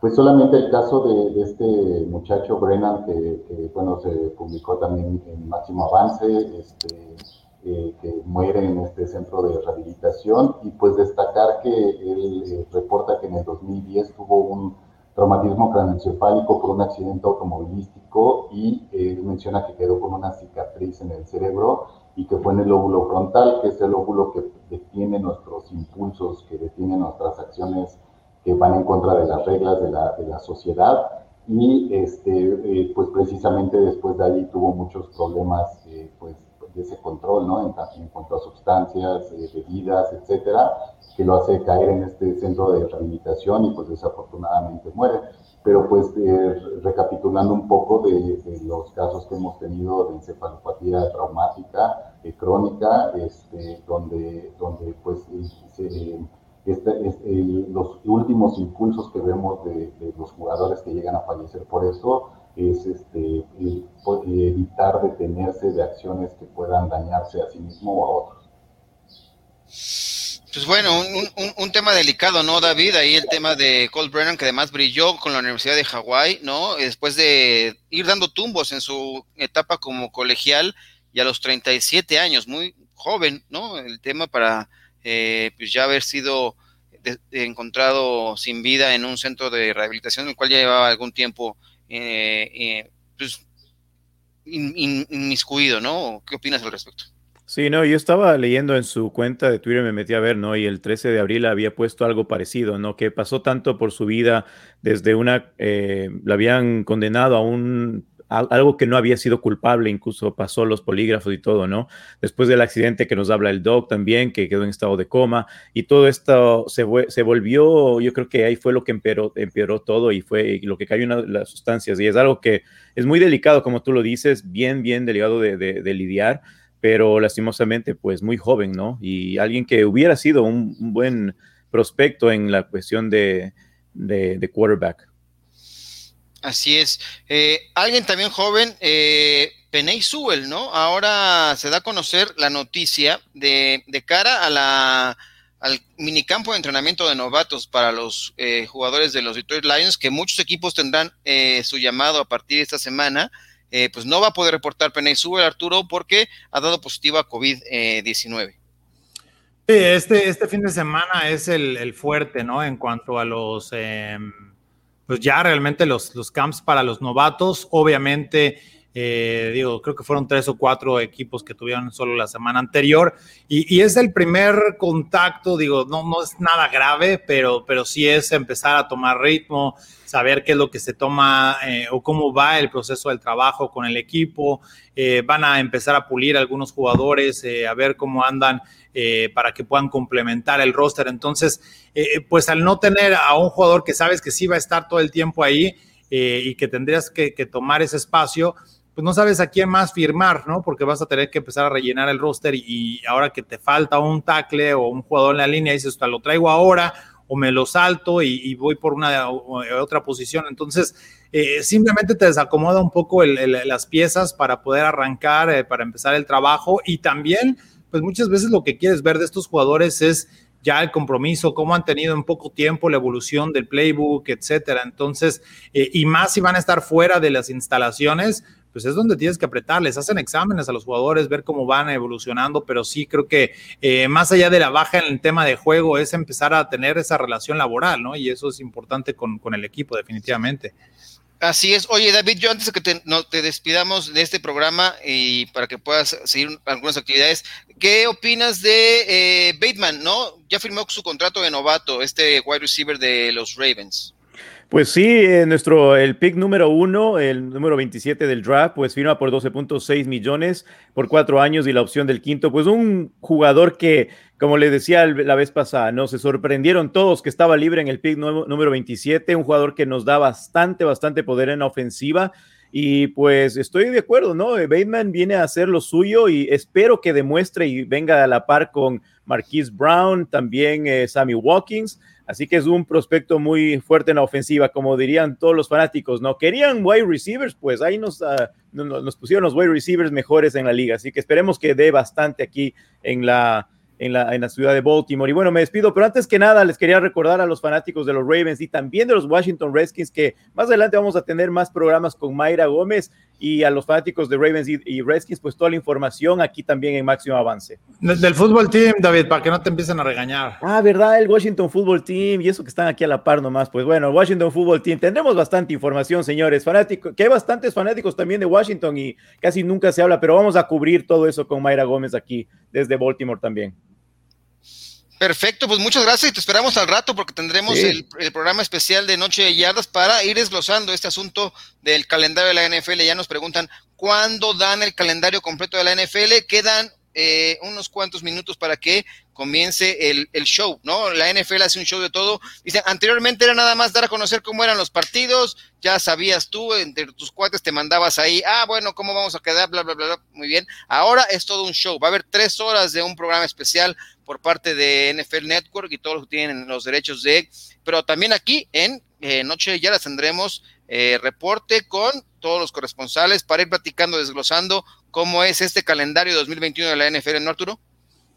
Pues solamente el caso de, este muchacho Brennan, que, bueno, se publicó también en Máximo Avance, este, que muere en este centro de rehabilitación, y pues destacar que él reporta que en el 2010 tuvo un traumatismo craneoencefálico por un accidente automovilístico y menciona que quedó con una cicatriz en el cerebro y que fue en el lóbulo frontal, que es el lóbulo que detiene nuestros impulsos, que detiene nuestras acciones que van en contra de las reglas de la, de la sociedad. Y este, eh, pues precisamente después de ahí tuvo muchos problemas eh, pues, de ese control, ¿no? En, cuanto a sustancias, eh, bebidas, etcétera, que lo hace caer en este centro de rehabilitación y pues desafortunadamente muere pero pues eh, recapitulando un poco de, los casos que hemos tenido de encefalopatía traumática eh, crónica, este, donde, donde pues este, los últimos impulsos que vemos de, los jugadores que llegan a fallecer por eso es este, evitar detenerse de acciones que puedan dañarse a sí mismo o a otros. Pues bueno, un, tema delicado, ¿no, David? Ahí el tema de Cole Brennan, que además brilló con la Universidad de Hawái, ¿no? Después de ir dando tumbos en su etapa como colegial y a los 37 años, muy joven, ¿no? El tema para eh, pues ya haber sido encontrado sin vida en un centro de rehabilitación, el cual ya llevaba algún tiempo eh, eh, pues, inmiscuido, ¿no? ¿Qué opinas al respecto? Sí, no, yo estaba leyendo en su cuenta de Twitter, me metí a ver, ¿no? Y el 13 de abril había puesto algo parecido, ¿no? Que pasó tanto por su vida desde una, eh, la habían condenado a un, algo que no había sido culpable, incluso pasó los polígrafos y todo, ¿no? Después del accidente que nos habla el doc también, que quedó en estado de coma, y todo esto se, volvió, yo creo que ahí fue lo que empeoró, todo y fue lo que cayó en las sustancias, y es algo que es muy delicado, como tú lo dices, bien, bien delicado de, lidiar pero lastimosamente, pues muy joven, ¿no? Y alguien que hubiera sido un, buen prospecto en la cuestión de, de, quarterback. Así es. Eh, alguien también joven, eh, Peney ¿no? Ahora se da a conocer la noticia de, de cara a la, al minicampo de entrenamiento de novatos para los eh, jugadores de los Detroit Lions, que muchos equipos tendrán eh, su llamado a partir de esta semana. Eh, pues no va a poder reportar Peney Arturo porque ha dado positiva a COVID-19. Sí, este, este fin de semana es el, fuerte, ¿no? En cuanto a los, em, pues ya realmente los, los camps para los novatos, obviamente eh, digo, creo que fueron tres o cuatro equipos que tuvieron solo la semana anterior y, es el primer contacto, digo, no, no es nada grave, pero, pero sí es empezar a tomar ritmo, saber qué es lo que se toma eh, o cómo va el proceso del trabajo con el equipo. Eh, van a empezar a pulir algunos jugadores, a ver cómo andan para que puedan complementar el roster. Entonces, pues al no tener a un jugador que sabes que sí va a estar todo el tiempo ahí y que tendrías que tomar ese espacio, pues no sabes a quién más firmar, ¿no? Porque vas a tener que empezar a rellenar el roster y, ahora que te falta un tackle o un jugador en la línea, dices, lo traigo ahora o me lo salto y, voy por una otra posición. Entonces, eh, simplemente te desacomoda un poco las piezas para poder arrancar, eh, para empezar el trabajo y también, pues muchas veces lo que quieres ver de estos jugadores es ya el compromiso, cómo han tenido en poco tiempo la evolución del playbook, etcétera. Entonces, eh, y más si van a estar fuera de las instalaciones, pues es donde tienes que apretarles, hacen exámenes a los jugadores, ver cómo van evolucionando, pero sí creo que eh, más allá de la baja en el tema de juego es empezar a tener esa relación laboral, ¿no? Y eso es importante con, el equipo, definitivamente. Así es. Oye, David, yo antes de que te, no, te despidamos de este programa y para que puedas seguir algunas actividades, ¿qué opinas de eh, Bateman, no? Ya firmó su contrato de novato, este wide receiver de los Ravens. Pues sí, eh, nuestro, el pick número uno, el número 27 del draft, pues firma por 12.6 millones por cuatro años y la opción del quinto, pues un jugador que, como le decía la vez pasada, no se sorprendieron todos que estaba libre en el pick número 27, un jugador que nos da bastante, bastante poder en la ofensiva. Y pues estoy de acuerdo, ¿no? Bateman viene a hacer lo suyo y espero que demuestre y venga a la par con Marquise Brown, también eh, Sammy Watkins. Así que es un prospecto muy fuerte en la ofensiva, como dirían todos los fanáticos, ¿no? Querían wide receivers, pues ahí nos, ah, nos pusieron los wide receivers mejores en la liga. Así que esperemos que dé bastante aquí en la, en la, en la ciudad de Baltimore. Y bueno, me despido, pero antes que nada les quería recordar a los fanáticos de los Ravens y también de los Washington Redskins que más adelante vamos a tener más programas con Mayra Gómez y a los fanáticos de Ravens y, Redskins, pues toda la información aquí también en Máximo Avance. Del fútbol team, David, para que no te empiecen a regañar. Ah, ¿verdad? El Washington Football Team y eso que están aquí a la par nomás. Pues bueno, Washington Football Team, tendremos bastante información, señores. Fanáticos, que hay bastantes fanáticos también de Washington y casi nunca se habla, pero vamos a cubrir todo eso con Mayra Gómez aquí desde Baltimore también. Perfecto, pues muchas gracias y te esperamos al rato porque tendremos el, programa especial de Noche de Yardas para ir desglosando este asunto del calendario de la NFL. Ya nos preguntan cuándo dan el calendario completo de la NFL. Quedan eh, unos cuantos minutos para que comience el, el, show, ¿no? La NFL hace un show de todo. Dice, anteriormente era nada más dar a conocer cómo eran los partidos, ya sabías tú, entre tus cuates te mandabas ahí, ah, bueno, ¿cómo vamos a quedar? Bla, bla, bla, bla. Muy bien. Ahora es todo un show. Va a haber tres horas de un programa especial por parte de NFL Network y todos los que tienen los derechos de, pero también aquí en eh, Noche ya las tendremos eh, reporte con todos los corresponsales para ir platicando, desglosando cómo es este calendario 2021 de la NFL, ¿no, Arturo?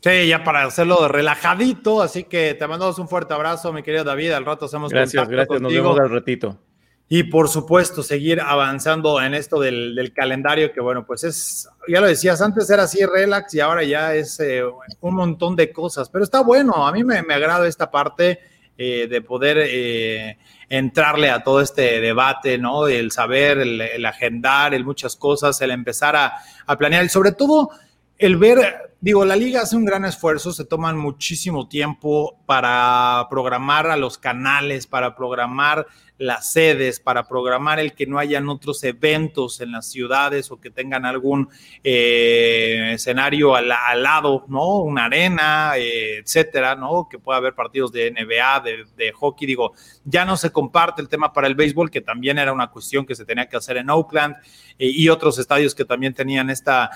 Sí, ya para hacerlo relajadito, así que te mandamos un fuerte abrazo, mi querido David, al rato hacemos Gracias, gracias, nos vemos al ratito. Y por supuesto, seguir avanzando en esto del, calendario, que bueno, pues es, ya lo decías, antes era así relax y ahora ya es eh, un montón de cosas, pero está bueno, a mí me, agrada esta parte eh, de poder eh, entrarle a todo este debate, ¿no? El saber, el, agendar, el muchas cosas, el empezar a, a planear y sobre todo el ver, digo, la liga hace un gran esfuerzo, se toman muchísimo tiempo para programar a los canales, para programar las sedes, para programar el que no hayan otros eventos en las ciudades o que tengan algún eh, escenario al, lado, ¿no? Una arena, eh, etcétera, ¿no? Que pueda haber partidos de NBA, de, hockey. Digo, ya no se comparte el tema para el béisbol, que también era una cuestión que se tenía que hacer en Oakland eh, y otros estadios que también tenían esta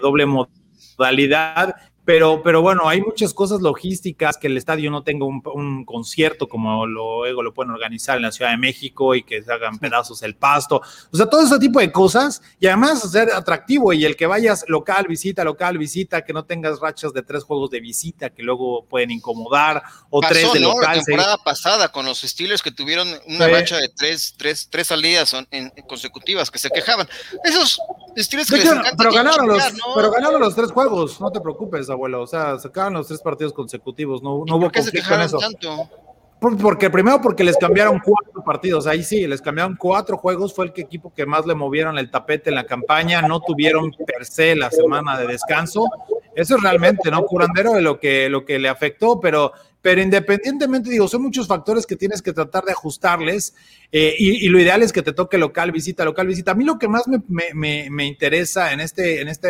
doble modalidad realidad pero, pero bueno, hay muchas cosas logísticas, que el estadio no tenga un, concierto como luego lo pueden organizar en la Ciudad de México y que se hagan pedazos el pasto. O sea, todo ese tipo de cosas y además ser atractivo y el que vayas local, visita, local, visita, que no tengas rachas de tres juegos de visita que luego pueden incomodar o tres de ¿no? local. La temporada pasada con los Steelers que tuvieron una racha de tres, tres, tres salidas en, consecutivas que se quejaban. Esos Steelers que pero, ganaron los, pero ganaron los tres juegos, no te preocupes abuelo. O sea, sacaron los tres partidos consecutivos. No, no hubo conflicto en eso. Tanto? Porque primero porque les cambiaron cuatro partidos, ahí sí, les cambiaron cuatro juegos, fue el equipo que más le movieron el tapete en la campaña, no tuvieron per se la semana de descanso. Eso es realmente, ¿no? Curandero de lo que, lo que le afectó, pero, pero independientemente, digo, son muchos factores que tienes que tratar de ajustarles eh, y, lo ideal es que te toque local, visita, local, visita. A mí lo que más me, me, me interesa en, este, en, este,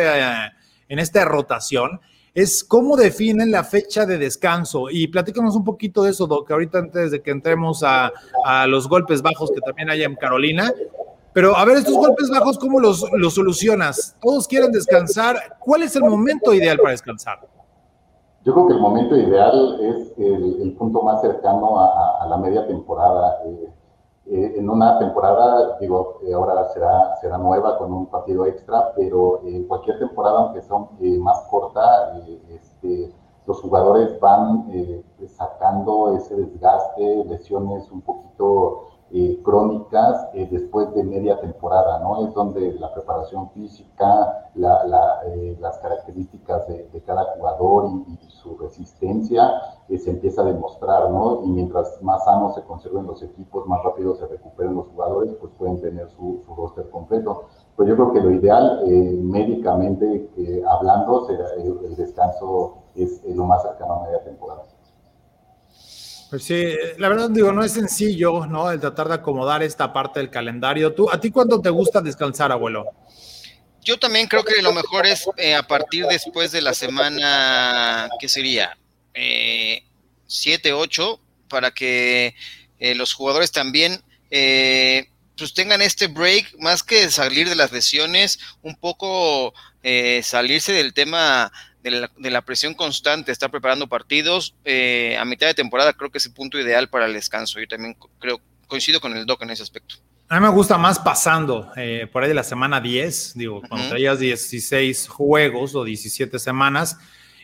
en esta rotación es cómo definen la fecha de descanso. Y platícanos un poquito de eso, Doc, ahorita antes de que entremos a, los golpes bajos que también hay en Carolina. Pero a ver, estos golpes bajos, ¿cómo los, solucionas? Todos quieren descansar. ¿Cuál es el momento ideal para descansar? Yo creo que el momento ideal es el, punto más cercano a, la media temporada. Eh, eh, en una temporada, digo, eh, ahora será, será nueva con un partido extra, pero en eh, cualquier temporada, aunque sea más corta, este, los jugadores van sacando ese desgaste, lesiones un poquito crónicas después de media temporada, ¿no? Es donde la preparación física, las características de, cada jugador y su resistencia se empieza a demostrar, ¿no? Y mientras más sanos se conserven los equipos, más rápido se recuperen los jugadores, pues pueden tener roster completo. Pues yo creo que lo ideal, eh, médicamente eh, hablando, será, el, descanso es lo más cercano a media temporada. Pues sí, la verdad digo, no es sencillo, ¿no? El tratar de acomodar esta parte del calendario. ¿Tú, ¿A ti cuándo te gusta descansar, abuelo? Yo también creo que lo mejor es a partir después de la semana, ¿qué sería? Eh, 7, 8, para que los jugadores también eh, pues tengan este break, más que salir de las lesiones, un poco eh, salirse del tema de la, presión constante, estar preparando partidos. Eh, a mitad de temporada creo que es el punto ideal para el descanso. Yo también creo, coincido con el Doc en ese aspecto. A mí me gusta más pasando, eh, por ahí de la semana 10, digo, cuando traías 16 juegos o 17 semanas,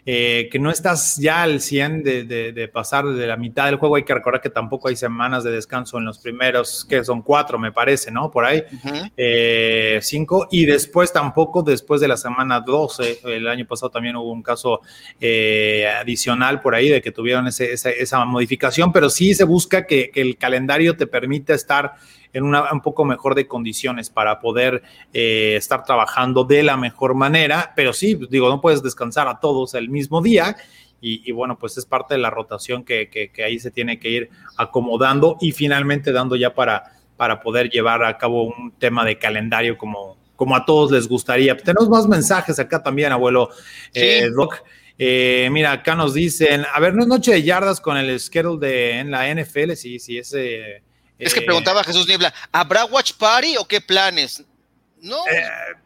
eh, que no estás ya al 100 de, pasar de la mitad del juego. Hay que recordar que tampoco hay semanas de descanso en los primeros, que son cuatro, me parece, ¿no? Por ahí, eh, cinco. Y después tampoco, después de la semana 12, el año pasado también hubo un caso eh, adicional por ahí de que tuvieron esa, modificación, pero sí se busca que, que el calendario te permita estar en una, un poco mejor de condiciones para poder eh, estar trabajando de la mejor manera, pero sí, digo, no puedes descansar a todos el mismo día. Y, bueno, pues es parte de la rotación que, que, ahí se tiene que ir acomodando y finalmente dando ya para, para poder llevar a cabo un tema de calendario como, como a todos les gustaría. Tenemos más mensajes acá también, abuelo eh, Doc. Eh, mira, acá nos dicen, a ver, no es noche de yardas con el schedule de en la NFL, sí, sí, ese es que eh, preguntaba Jesús Niebla, ¿habrá Watch Party o qué planes? No. Eh,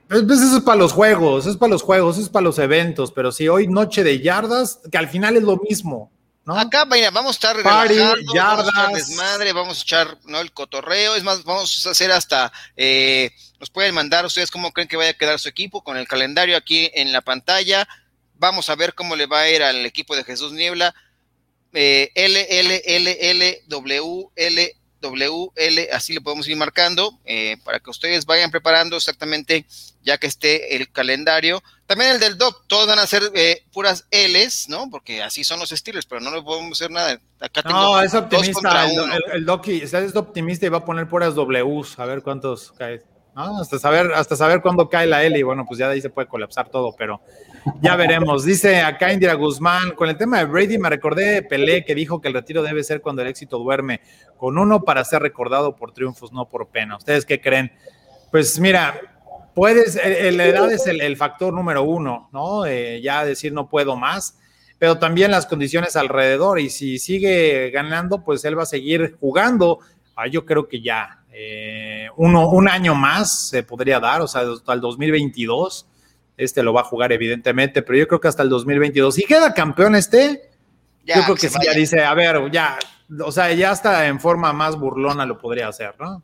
pues, pues, eso es para los juegos, es para los juegos, es para los eventos, pero si hoy noche de yardas, que al final es lo mismo. ¿no? Acá, mira, vamos a estar Party, yardas. vamos a desmadre, vamos a echar ¿no? el cotorreo, es más, vamos a hacer hasta, eh, nos pueden mandar ustedes cómo creen que vaya a quedar su equipo con el calendario aquí en la pantalla, vamos a ver cómo le va a ir al equipo de Jesús Niebla, L, L, L, L, W, L, WL, así le podemos ir marcando eh, para que ustedes vayan preparando exactamente ya que esté el calendario. También el del DOC, todos van a ser eh, puras L's, ¿no? Porque así son los estilos, pero no le podemos hacer nada. Acá no, es optimista. El, Doc es optimista y va a poner puras W's, a ver cuántos cae. Hasta saber, hasta saber cuándo cae la L y bueno, pues ya de ahí se puede colapsar todo, pero ya veremos. Dice acá Indira Guzmán, con el tema de Brady me recordé de Pelé que dijo que el retiro debe ser cuando el éxito duerme, con uno para ser recordado por triunfos, no por pena. ¿Ustedes qué creen? Pues mira, puedes, la edad es el, factor número uno, ¿no? ya decir no puedo más, pero también las condiciones alrededor y si sigue ganando, pues él va a seguir jugando. Ah, yo creo que ya, eh, uno, un año más se podría dar, o sea, hasta el 2022. Este lo va a jugar, evidentemente, pero yo creo que hasta el 2022. Si queda campeón este, yo creo que, sí, ya dice, a ver, ya, o sea, ya hasta en forma más burlona lo podría hacer, ¿no?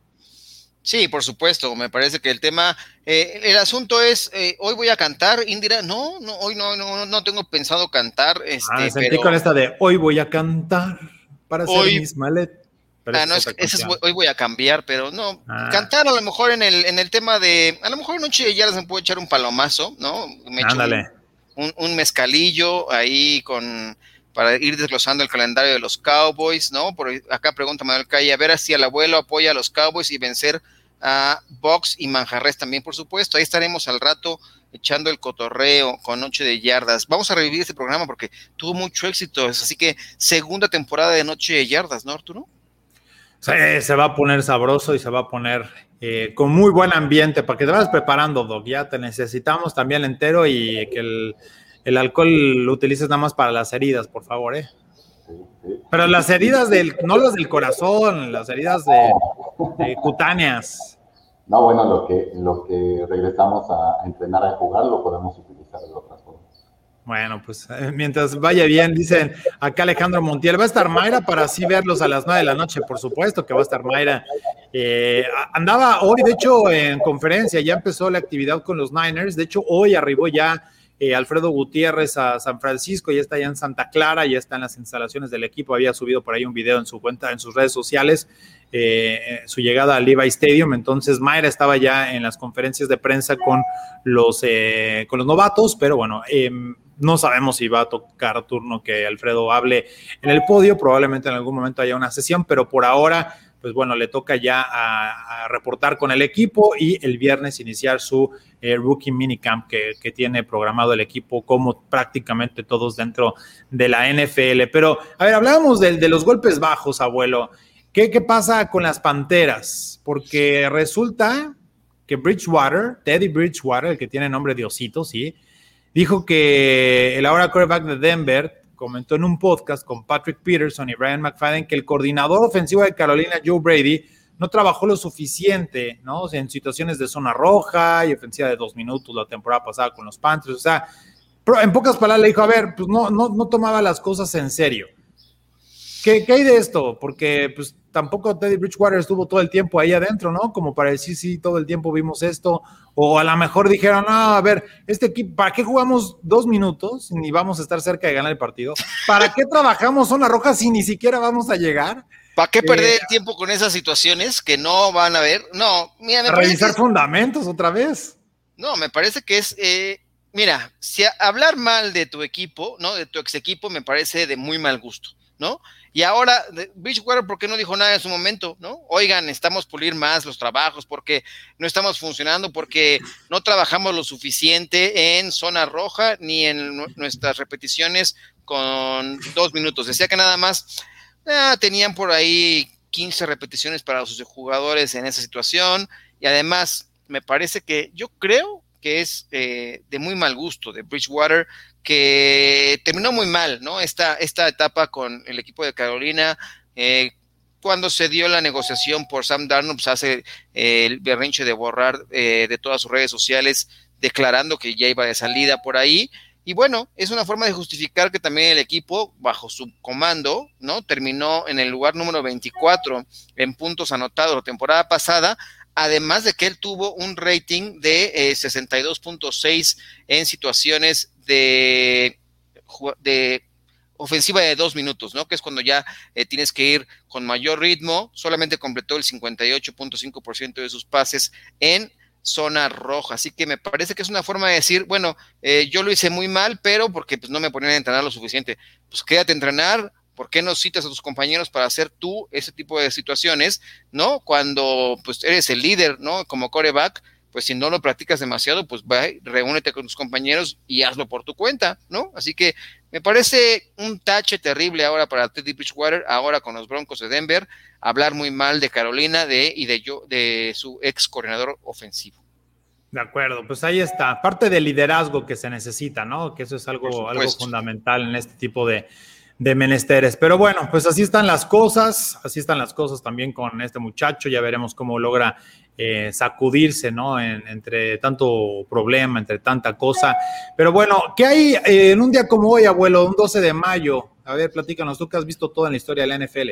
Sí, por supuesto. Me parece que el tema, eh, el asunto es, eh, hoy voy a cantar, Indira. No, no, hoy no, no, no tengo pensado cantar. Este, ah, sentí con esta de hoy voy a cantar para hacer mis maletas. Ah, no, es, hoy voy a cambiar, pero no, ah. cantar a lo mejor en el, en el tema de, a lo mejor noche ya se puede echar un palomazo, ¿no? Me echo un, un, mezcalillo ahí con, para ir desglosando el calendario de los Cowboys, ¿no? Por acá pregunta Manuel Calle, a ver si el abuelo apoya a los Cowboys y vencer a Box y Manjarres también, por supuesto. Ahí estaremos al rato echando el cotorreo con Noche de Yardas. Vamos a revivir este programa porque tuvo mucho éxito, así que segunda temporada de Noche de Yardas, ¿no, Arturo? Se va a poner sabroso y se va a poner eh, con muy buen ambiente para que te vayas preparando, Doc. Ya te necesitamos también entero y que el, alcohol lo utilices nada más para las heridas, por favor, ¿eh? Pero las heridas del, no las del corazón, las heridas de, cutáneas. No, bueno, lo que, lo que regresamos a entrenar a jugar lo podemos utilizar de otras. Bueno, pues eh, mientras vaya bien, dicen acá Alejandro Montiel, va a estar Mayra para así verlos a las nueve de la noche, por supuesto que va a estar Mayra. Eh, andaba hoy, de hecho, en conferencia, ya empezó la actividad con los Niners, de hecho, hoy arribó ya eh, Alfredo Gutiérrez a San Francisco, ya está ya en Santa Clara, ya está en las instalaciones del equipo, había subido por ahí un video en su cuenta, en sus redes sociales, su llegada al Levi Stadium, entonces Mayra estaba ya en las conferencias de prensa con los, con los novatos, pero bueno, em, no sabemos si va a tocar turno que Alfredo hable en el podio, probablemente en algún momento haya una sesión, pero por ahora pues bueno, le toca ya a, reportar con el equipo y el viernes iniciar su eh, rookie minicamp que, que tiene programado el equipo como prácticamente todos dentro de la NFL. Pero, a ver, hablábamos de, de los golpes bajos, abuelo. ¿Qué, ¿Qué pasa con las Panteras? Porque resulta que Bridgewater, Teddy Bridgewater, el que tiene nombre de Osito, sí, dijo que el ahora quarterback de Denver comentó en un podcast con Patrick Peterson y Ryan McFadden que el coordinador ofensivo de Carolina, Joe Brady, no trabajó lo suficiente, ¿no? en situaciones de zona roja y ofensiva de dos minutos la temporada pasada con los Panthers. O sea, en pocas palabras le dijo, a ver, pues no, no, no tomaba las cosas en serio. ¿Qué, ¿Qué, hay de esto? Porque pues tampoco Teddy Bridgewater estuvo todo el tiempo ahí adentro, ¿no? Como para decir, sí, todo el tiempo vimos esto. O a lo mejor dijeron, no, a ver, este equipo, ¿para qué jugamos dos minutos ni vamos a estar cerca de ganar el partido? ¿Para qué trabajamos zona roja si ni siquiera vamos a llegar? ¿Para qué perder eh, el tiempo con esas situaciones que no van a ver? No, mira, me revisar fundamentos otra vez. No, me parece que es, eh, mira, si hablar mal de tu equipo, ¿no? De tu ex equipo me parece de muy mal gusto, ¿no? Y ahora, Bridgewater, ¿por qué no dijo nada en su momento? ¿No? Oigan, estamos pulir más los trabajos porque no estamos funcionando, porque no trabajamos lo suficiente en zona roja ni en nuestras repeticiones con dos minutos. Decía que nada más ah, tenían por ahí 15 repeticiones para sus jugadores en esa situación. Y además, me parece que yo creo que es eh, de muy mal gusto de Bridgewater que terminó muy mal, ¿no? Esta, esta etapa con el equipo de Carolina, eh, cuando se dio la negociación por Sam Darnold, pues hace eh, el berrinche de borrar eh, de todas sus redes sociales, declarando que ya iba de salida por ahí. Y bueno, es una forma de justificar que también el equipo, bajo su comando, ¿no? Terminó en el lugar número 24 en puntos anotados la temporada pasada, además de que él tuvo un rating de 62.6 en situaciones de, de ofensiva de dos minutos, ¿no? Que es cuando ya eh, tienes que ir con mayor ritmo. Solamente completó el 58.5% de sus pases en zona roja. Así que me parece que es una forma de decir, bueno, eh, yo lo hice muy mal, pero porque pues, no me ponían a entrenar lo suficiente. Pues quédate a entrenar. ¿Por qué no citas a tus compañeros para hacer tú ese tipo de situaciones, no? Cuando pues eres el líder, ¿no? Como coreback, pues si no lo practicas demasiado, pues va, reúnete con tus compañeros y hazlo por tu cuenta, ¿no? Así que me parece un tache terrible ahora para Teddy Bridgewater, ahora con los Broncos de Denver, hablar muy mal de Carolina de, y de, yo, de su ex coordinador ofensivo. De acuerdo, pues ahí está, parte del liderazgo que se necesita, ¿no? Que eso es algo, algo fundamental en este tipo de, de menesteres. Pero bueno, pues así están las cosas, así están las cosas también con este muchacho, ya veremos cómo logra eh, sacudirse, ¿no? entre tanto problema, entre tanta cosa. Pero bueno, ¿qué hay eh, en un día como hoy, abuelo, un 12 de mayo? A ver, platícanos, tú que has visto toda la historia de la NFL.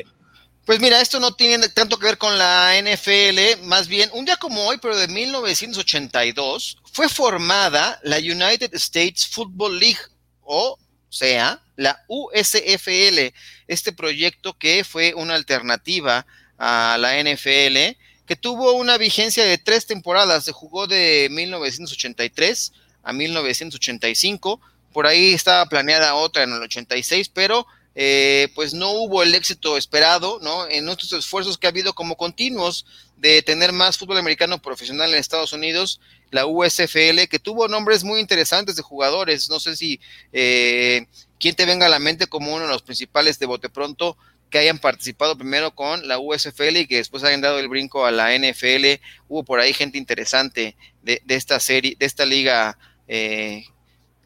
Pues mira, esto no tiene tanto que ver con la NFL, más bien un día como hoy, pero de 1982, fue formada la United States Football League, o sea, la USFL, este proyecto que fue una alternativa a la NFL que tuvo una vigencia de tres temporadas. Se jugó de 1983 a 1985. Por ahí estaba planeada otra en el 86, pero eh, pues no hubo el éxito esperado, ¿no? En nuestros esfuerzos que ha habido como continuos de tener más fútbol americano profesional en Estados Unidos, la USFL, que tuvo nombres muy interesantes de jugadores. No sé si eh, quién te venga a la mente como uno de los principales de bote pronto que hayan participado primero con la USFL y que después hayan dado el brinco a la NFL. Hubo por ahí gente interesante de, esta serie, de esta liga, eh,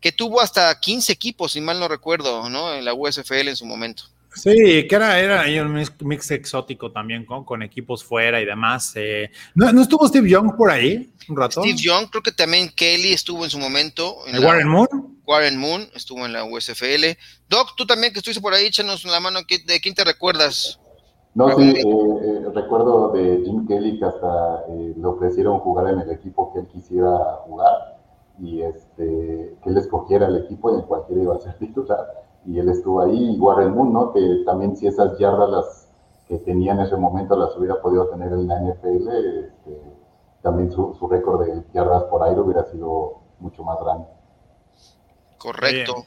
que tuvo hasta 15 equipos, si mal no recuerdo, ¿no? En la USFL en su momento. Sí, que era, era un mix, exótico también con, con, equipos fuera y demás. Eh. ¿no, estuvo Steve Young por ahí un rato? Steve Young, creo que también Kelly estuvo en su momento. En ¿El Warren Moon? Warren Moon estuvo en la USFL. Doc, tú también que estuviste por ahí, échanos la mano, ¿de quién te recuerdas? No, sí, eh, eh, recuerdo de Jim Kelly que hasta le ofrecieron jugar en el equipo que él quisiera jugar y este, que él escogiera el equipo y en cualquiera iba a ser titular y él estuvo ahí, y Warren Moon, ¿no? Que también si esas yardas las que tenía en ese momento las hubiera podido tener en la NFL, este, también su, récord de yardas por aire hubiera sido mucho más grande. Correcto.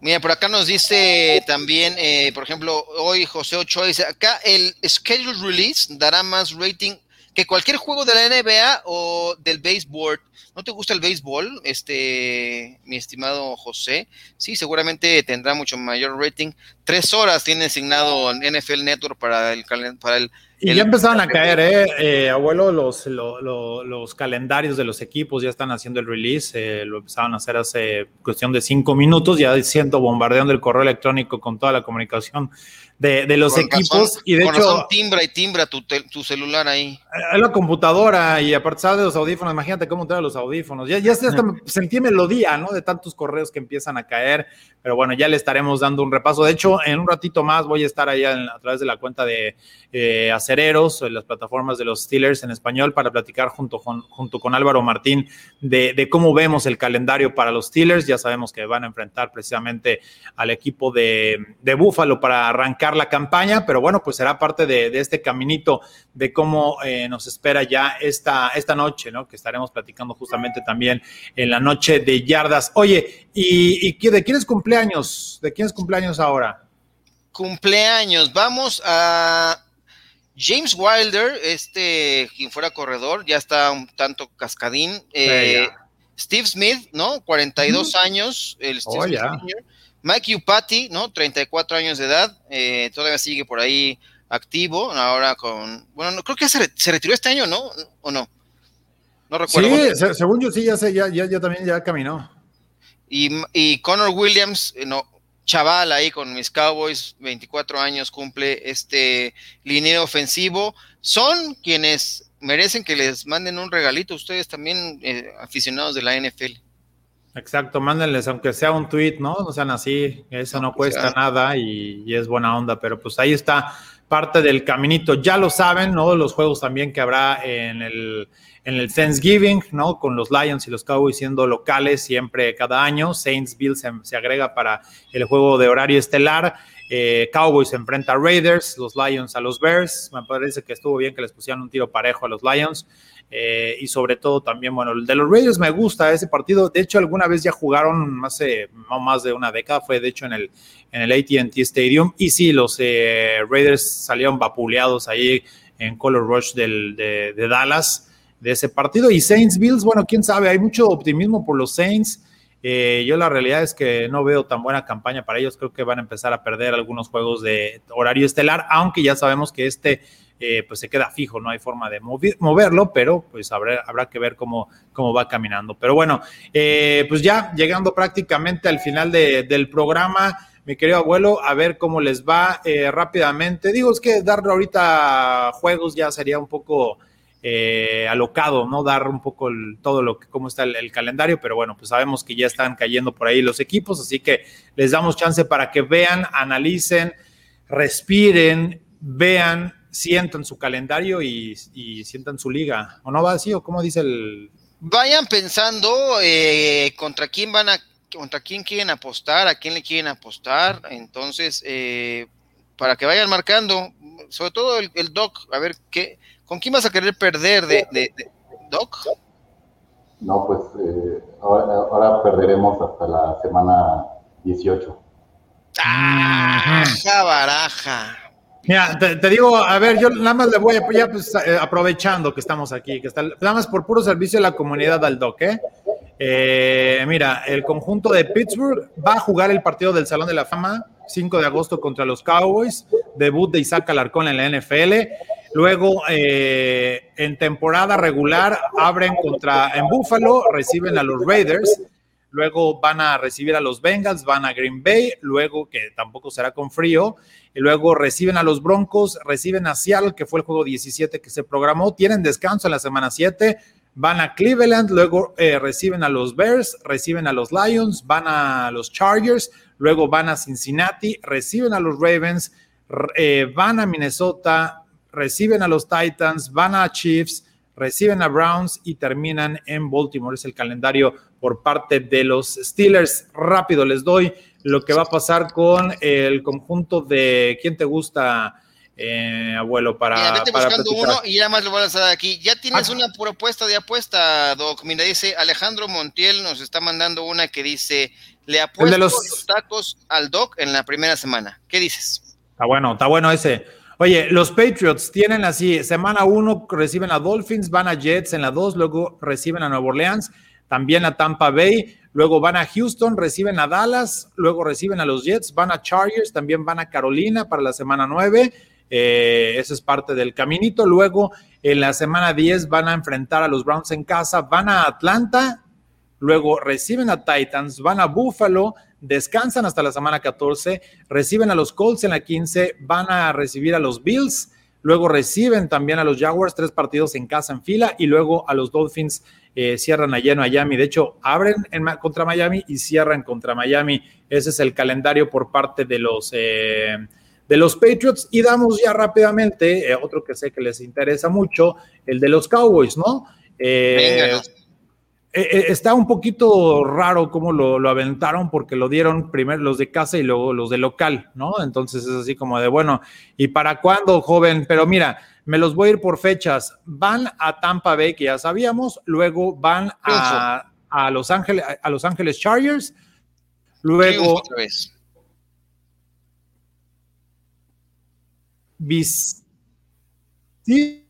Mira, por acá nos dice también, eh, por ejemplo, hoy José Ochoa dice, acá el schedule release dará más rating que cualquier juego de la NBA o del béisbol. ¿No te gusta el béisbol, este, mi estimado José? Sí, seguramente tendrá mucho mayor rating. Tres horas tiene asignado NFL Network para el, para el y ya empezaron a caer, ¿eh? eh abuelo, los, los calendarios de los equipos ya están haciendo el release. Eh, lo empezaron a hacer hace cuestión de cinco minutos, ya siento bombardeando el correo electrónico con toda la comunicación de, los equipos. y de hecho. timbra y timbra tu, tu, celular ahí. Es la computadora y aparte de los audífonos, imagínate cómo trae los audífonos. Ya, ya hasta sentí melodía, ¿no? De tantos correos que empiezan a caer. Pero bueno, ya le estaremos dando un repaso. De hecho, en un ratito más voy a estar allá a través de la cuenta de eh, Acereros, en las plataformas de los Steelers en español, para platicar junto con, junto con Álvaro Martín de, cómo vemos el calendario para los Steelers. Ya sabemos que van a enfrentar precisamente al equipo de, de Búfalo para arrancar la campaña, pero bueno, pues será parte de, este caminito de cómo eh, nos espera ya esta, esta noche, ¿no? Que estaremos platicando justamente también en la noche de yardas. Oye, ¿y, y de quién es cumpleaños? ¿De quién es cumpleaños ahora? Cumpleaños, vamos a James Wilder, este, quien fuera corredor, ya está un tanto cascadín. Eh, Steve Smith, ¿no? 42 años, el Steve oh, Smith Mike Upati, ¿no? 34 años de edad, eh, todavía sigue por ahí activo, ahora con, bueno, no, creo que se, retiró este año, ¿no? ¿O no? No recuerdo. Sí, según yo sí, ya sé, ya, ya, también ya caminó. Y, y Connor Williams, eh, no, chaval ahí con mis Cowboys, 24 años, cumple este línea ofensivo. Son quienes merecen que les manden un regalito, ustedes también eh, aficionados de la NFL. Exacto, mándenles, aunque sea un tweet, ¿no? No sean así, eso no, cuesta nada y, es buena onda, pero pues ahí está parte del caminito. Ya lo saben, ¿no? Los juegos también que habrá en el, en el Thanksgiving, ¿no? Con los Lions y los Cowboys siendo locales siempre cada año. Saints Bill se, agrega para el juego de horario estelar. Eh, Cowboys se enfrenta a Raiders, los Lions a los Bears. Me parece que estuvo bien que les pusieran un tiro parejo a los Lions. Eh, y sobre todo también, bueno, el de los Raiders me gusta ese partido. De hecho, alguna vez ya jugaron hace no más de una década, fue de hecho en el, en el ATT Stadium. Y sí, los eh, Raiders salieron vapuleados ahí en Color Rush del, de, Dallas de ese partido. Y Saints Bills, bueno, quién sabe, hay mucho optimismo por los Saints. Eh, yo la realidad es que no veo tan buena campaña para ellos. Creo que van a empezar a perder algunos juegos de horario estelar, aunque ya sabemos que este eh, pues se queda fijo, no hay forma de moverlo, pero pues habrá, habrá que ver cómo, cómo va caminando. Pero bueno, eh, pues ya llegando prácticamente al final del programa, mi querido abuelo, a ver cómo les va eh, rápidamente. Digo, es que darle ahorita juegos ya sería un poco... alocado, ¿no? Dar un poco todo lo que, cómo está el, calendario, pero bueno, pues sabemos que ya están cayendo por ahí los equipos, así que les damos chance para que vean, analicen, respiren, vean sientan su calendario y, sientan su liga. ¿O no va así? ¿O cómo dice el...? Vayan pensando eh, contra quién van a contra quién quieren apostar, a quién le quieren apostar. Entonces, eh, para que vayan marcando, sobre todo el, Doc, a ver qué, con quién vas a querer perder de, Doc. No, pues eh, ahora, perderemos hasta la semana 18. ¡Ah! baraja! Mira, te, digo, a ver, yo nada más le voy a, ya pues, eh, aprovechando que estamos aquí, que está, nada más por puro servicio de la comunidad al DOC, ¿eh? ¿eh? mira, el conjunto de Pittsburgh va a jugar el partido del Salón de la Fama, 5 de agosto contra los Cowboys, debut de Isaac Alarcón en la NFL. Luego, eh, en temporada regular, abren contra, en Buffalo, reciben a los Raiders luego van a recibir a los Bengals, van a Green Bay, luego que tampoco será con frío, y luego reciben a los Broncos, reciben a Seattle, que fue el juego 17 que se programó, tienen descanso en la semana 7, van a Cleveland, luego eh, reciben a los Bears, reciben a los Lions, van a los Chargers, luego van a Cincinnati, reciben a los Ravens, eh, van a Minnesota, reciben a los Titans, van a Chiefs, reciben a Browns y terminan en Baltimore. Es el calendario por parte de los Steelers. Rápido les doy lo que va a pasar con el conjunto de quién te gusta. Eh, abuelo, para. Mira, vete buscando uno y ya más lo voy a lanzar aquí. Ya tienes ah. una propuesta de apuesta, Doc. Mira, dice Alejandro Montiel, nos está mandando una que dice Le apuesto los... tacos al Doc en la primera semana. ¿Qué dices? Está bueno, está bueno ese. Oye, los Patriots tienen así, semana uno reciben a Dolphins, van a Jets en la dos, luego reciben a Nueva Orleans, también a Tampa Bay, luego van a Houston, reciben a Dallas, luego reciben a los Jets, van a Chargers, también van a Carolina para la semana nueve, eh, eso es parte del caminito, luego en la semana 10 van a enfrentar a los Browns en casa, van a Atlanta, luego reciben a Titans, van a Buffalo, descansan hasta la semana 14, reciben a los Colts en la 15, van a recibir a los Bills, luego reciben también a los Jaguars, tres partidos en casa en fila, y luego a los Dolphins eh, cierran allá en Miami. De hecho, abren contra Miami y cierran contra Miami. Ese es el calendario por parte de los, eh, de los Patriots. Y damos ya rápidamente, eh, otro que sé que les interesa mucho, el de los Cowboys, ¿no? Venga, está un poquito raro cómo lo, aventaron porque lo dieron primero los de casa y luego los de local, ¿no? Entonces es así como de, bueno, ¿y para cuándo, joven? Pero mira, me los voy a ir por fechas. Van a Tampa Bay, que ya sabíamos, luego van a, Los Ángeles, a Los Ángeles Chargers, luego... Sí.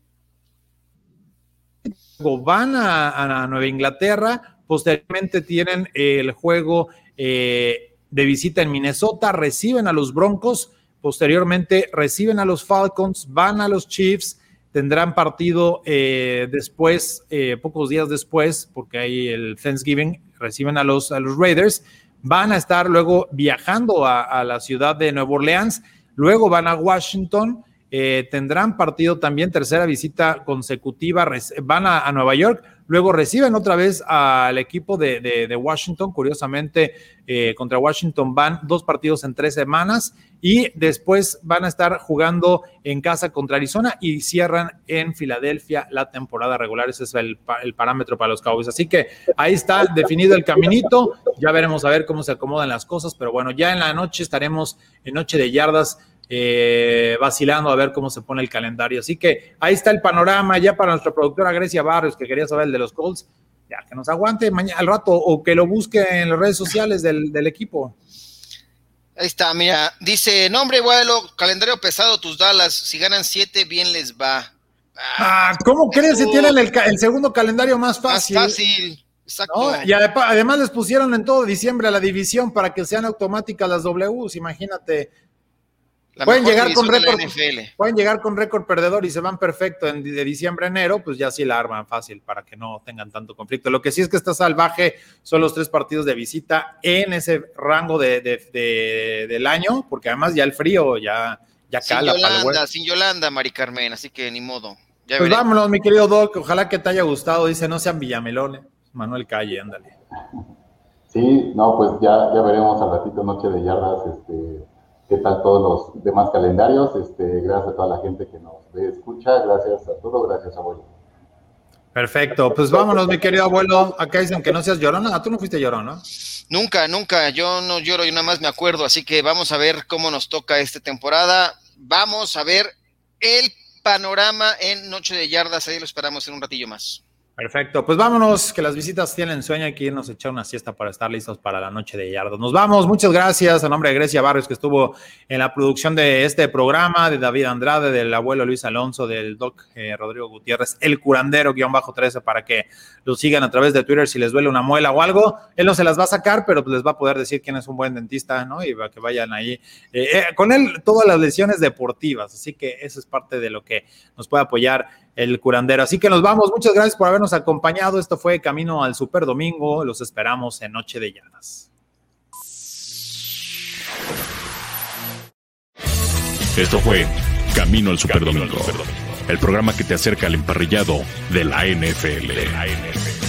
Van a, Nueva Inglaterra, posteriormente tienen el juego eh, de visita en Minnesota, reciben a los Broncos, posteriormente reciben a los Falcons, van a los Chiefs, tendrán partido eh, después, eh, pocos días después, porque hay el Thanksgiving, reciben a los, a los Raiders, van a estar luego viajando a, a la ciudad de Nueva Orleans, luego van a Washington, eh, tendrán partido también, tercera visita consecutiva, van a, Nueva York, luego reciben otra vez al equipo de, Washington, curiosamente eh, contra Washington van dos partidos en tres semanas y después van a estar jugando en casa contra Arizona y cierran en Filadelfia la temporada regular, ese es el, el parámetro para los Cowboys. Así que ahí está definido el caminito, ya veremos a ver cómo se acomodan las cosas, pero bueno, ya en la noche estaremos en Noche de Yardas eh, vacilando a ver cómo se pone el calendario. Así que ahí está el panorama ya para nuestra productora Grecia Barrios, que quería saber el de los Colts. Ya que nos aguante mañana al rato o que lo busque en las redes sociales del, equipo. Ahí está, mira, dice, nombre, vuelo, calendario pesado, tus Dallas, si ganan siete, bien les va. Ah, ¿cómo crees si tienen el, segundo calendario más fácil? Más fácil, exacto. Y además les pusieron en todo diciembre a la división para que sean automáticas las Ws, imagínate, pueden llegar con récord, pueden llegar con récord perdedor y se van perfecto en, de diciembre a enero, pues ya sí la arman fácil para que no tengan tanto conflicto. Lo que sí es que está salvaje son los tres partidos de visita en ese rango de, del año, porque además ya el frío ya, ya cala. Sin Yolanda, sin Yolanda, Mari Carmen, así que ni modo. pues vámonos, mi querido Doc, ojalá que te haya gustado. Dice, no sean villamelones. Manuel Calle, ándale. Sí, no, pues ya, ya veremos al ratito Noche de Yardas, este qué tal todos los demás calendarios. Este, gracias a toda la gente que nos ve, escucha. Gracias a todos, gracias abuelo. Perfecto, pues vámonos, mi querido abuelo. Acá dicen que no seas llorona. Ah, tú no fuiste llorón, ¿no? Nunca, nunca. Yo no lloro, yo nada más me acuerdo. Así que vamos a ver cómo nos toca esta temporada. Vamos a ver el panorama en Noche de Yardas. Ahí lo esperamos en un ratillo más. Perfecto, pues vámonos, que las visitas tienen sueño, hay que irnos a echar una siesta para estar listos para la noche de yardos. Nos vamos, muchas gracias a nombre de Grecia Barrios que estuvo en la producción de este programa, de David Andrade, del abuelo Luis Alonso, del doc eh, Rodrigo Gutiérrez, el curandero guion bajo 13 para que lo sigan a través de Twitter si les duele una muela o algo. Él no se las va a sacar, pero pues les va a poder decir quién es un buen dentista, ¿no? Y para que vayan ahí. Eh, eh, con él todas las lesiones deportivas, así que eso es parte de lo que nos puede apoyar el curandero. Así que nos vamos. Muchas gracias por habernos acompañado. Esto fue Camino al Super Domingo. Los esperamos en Noche de Llanas. Esto fue Camino al Super Domingo, el programa que te acerca al emparrillado de la NFL.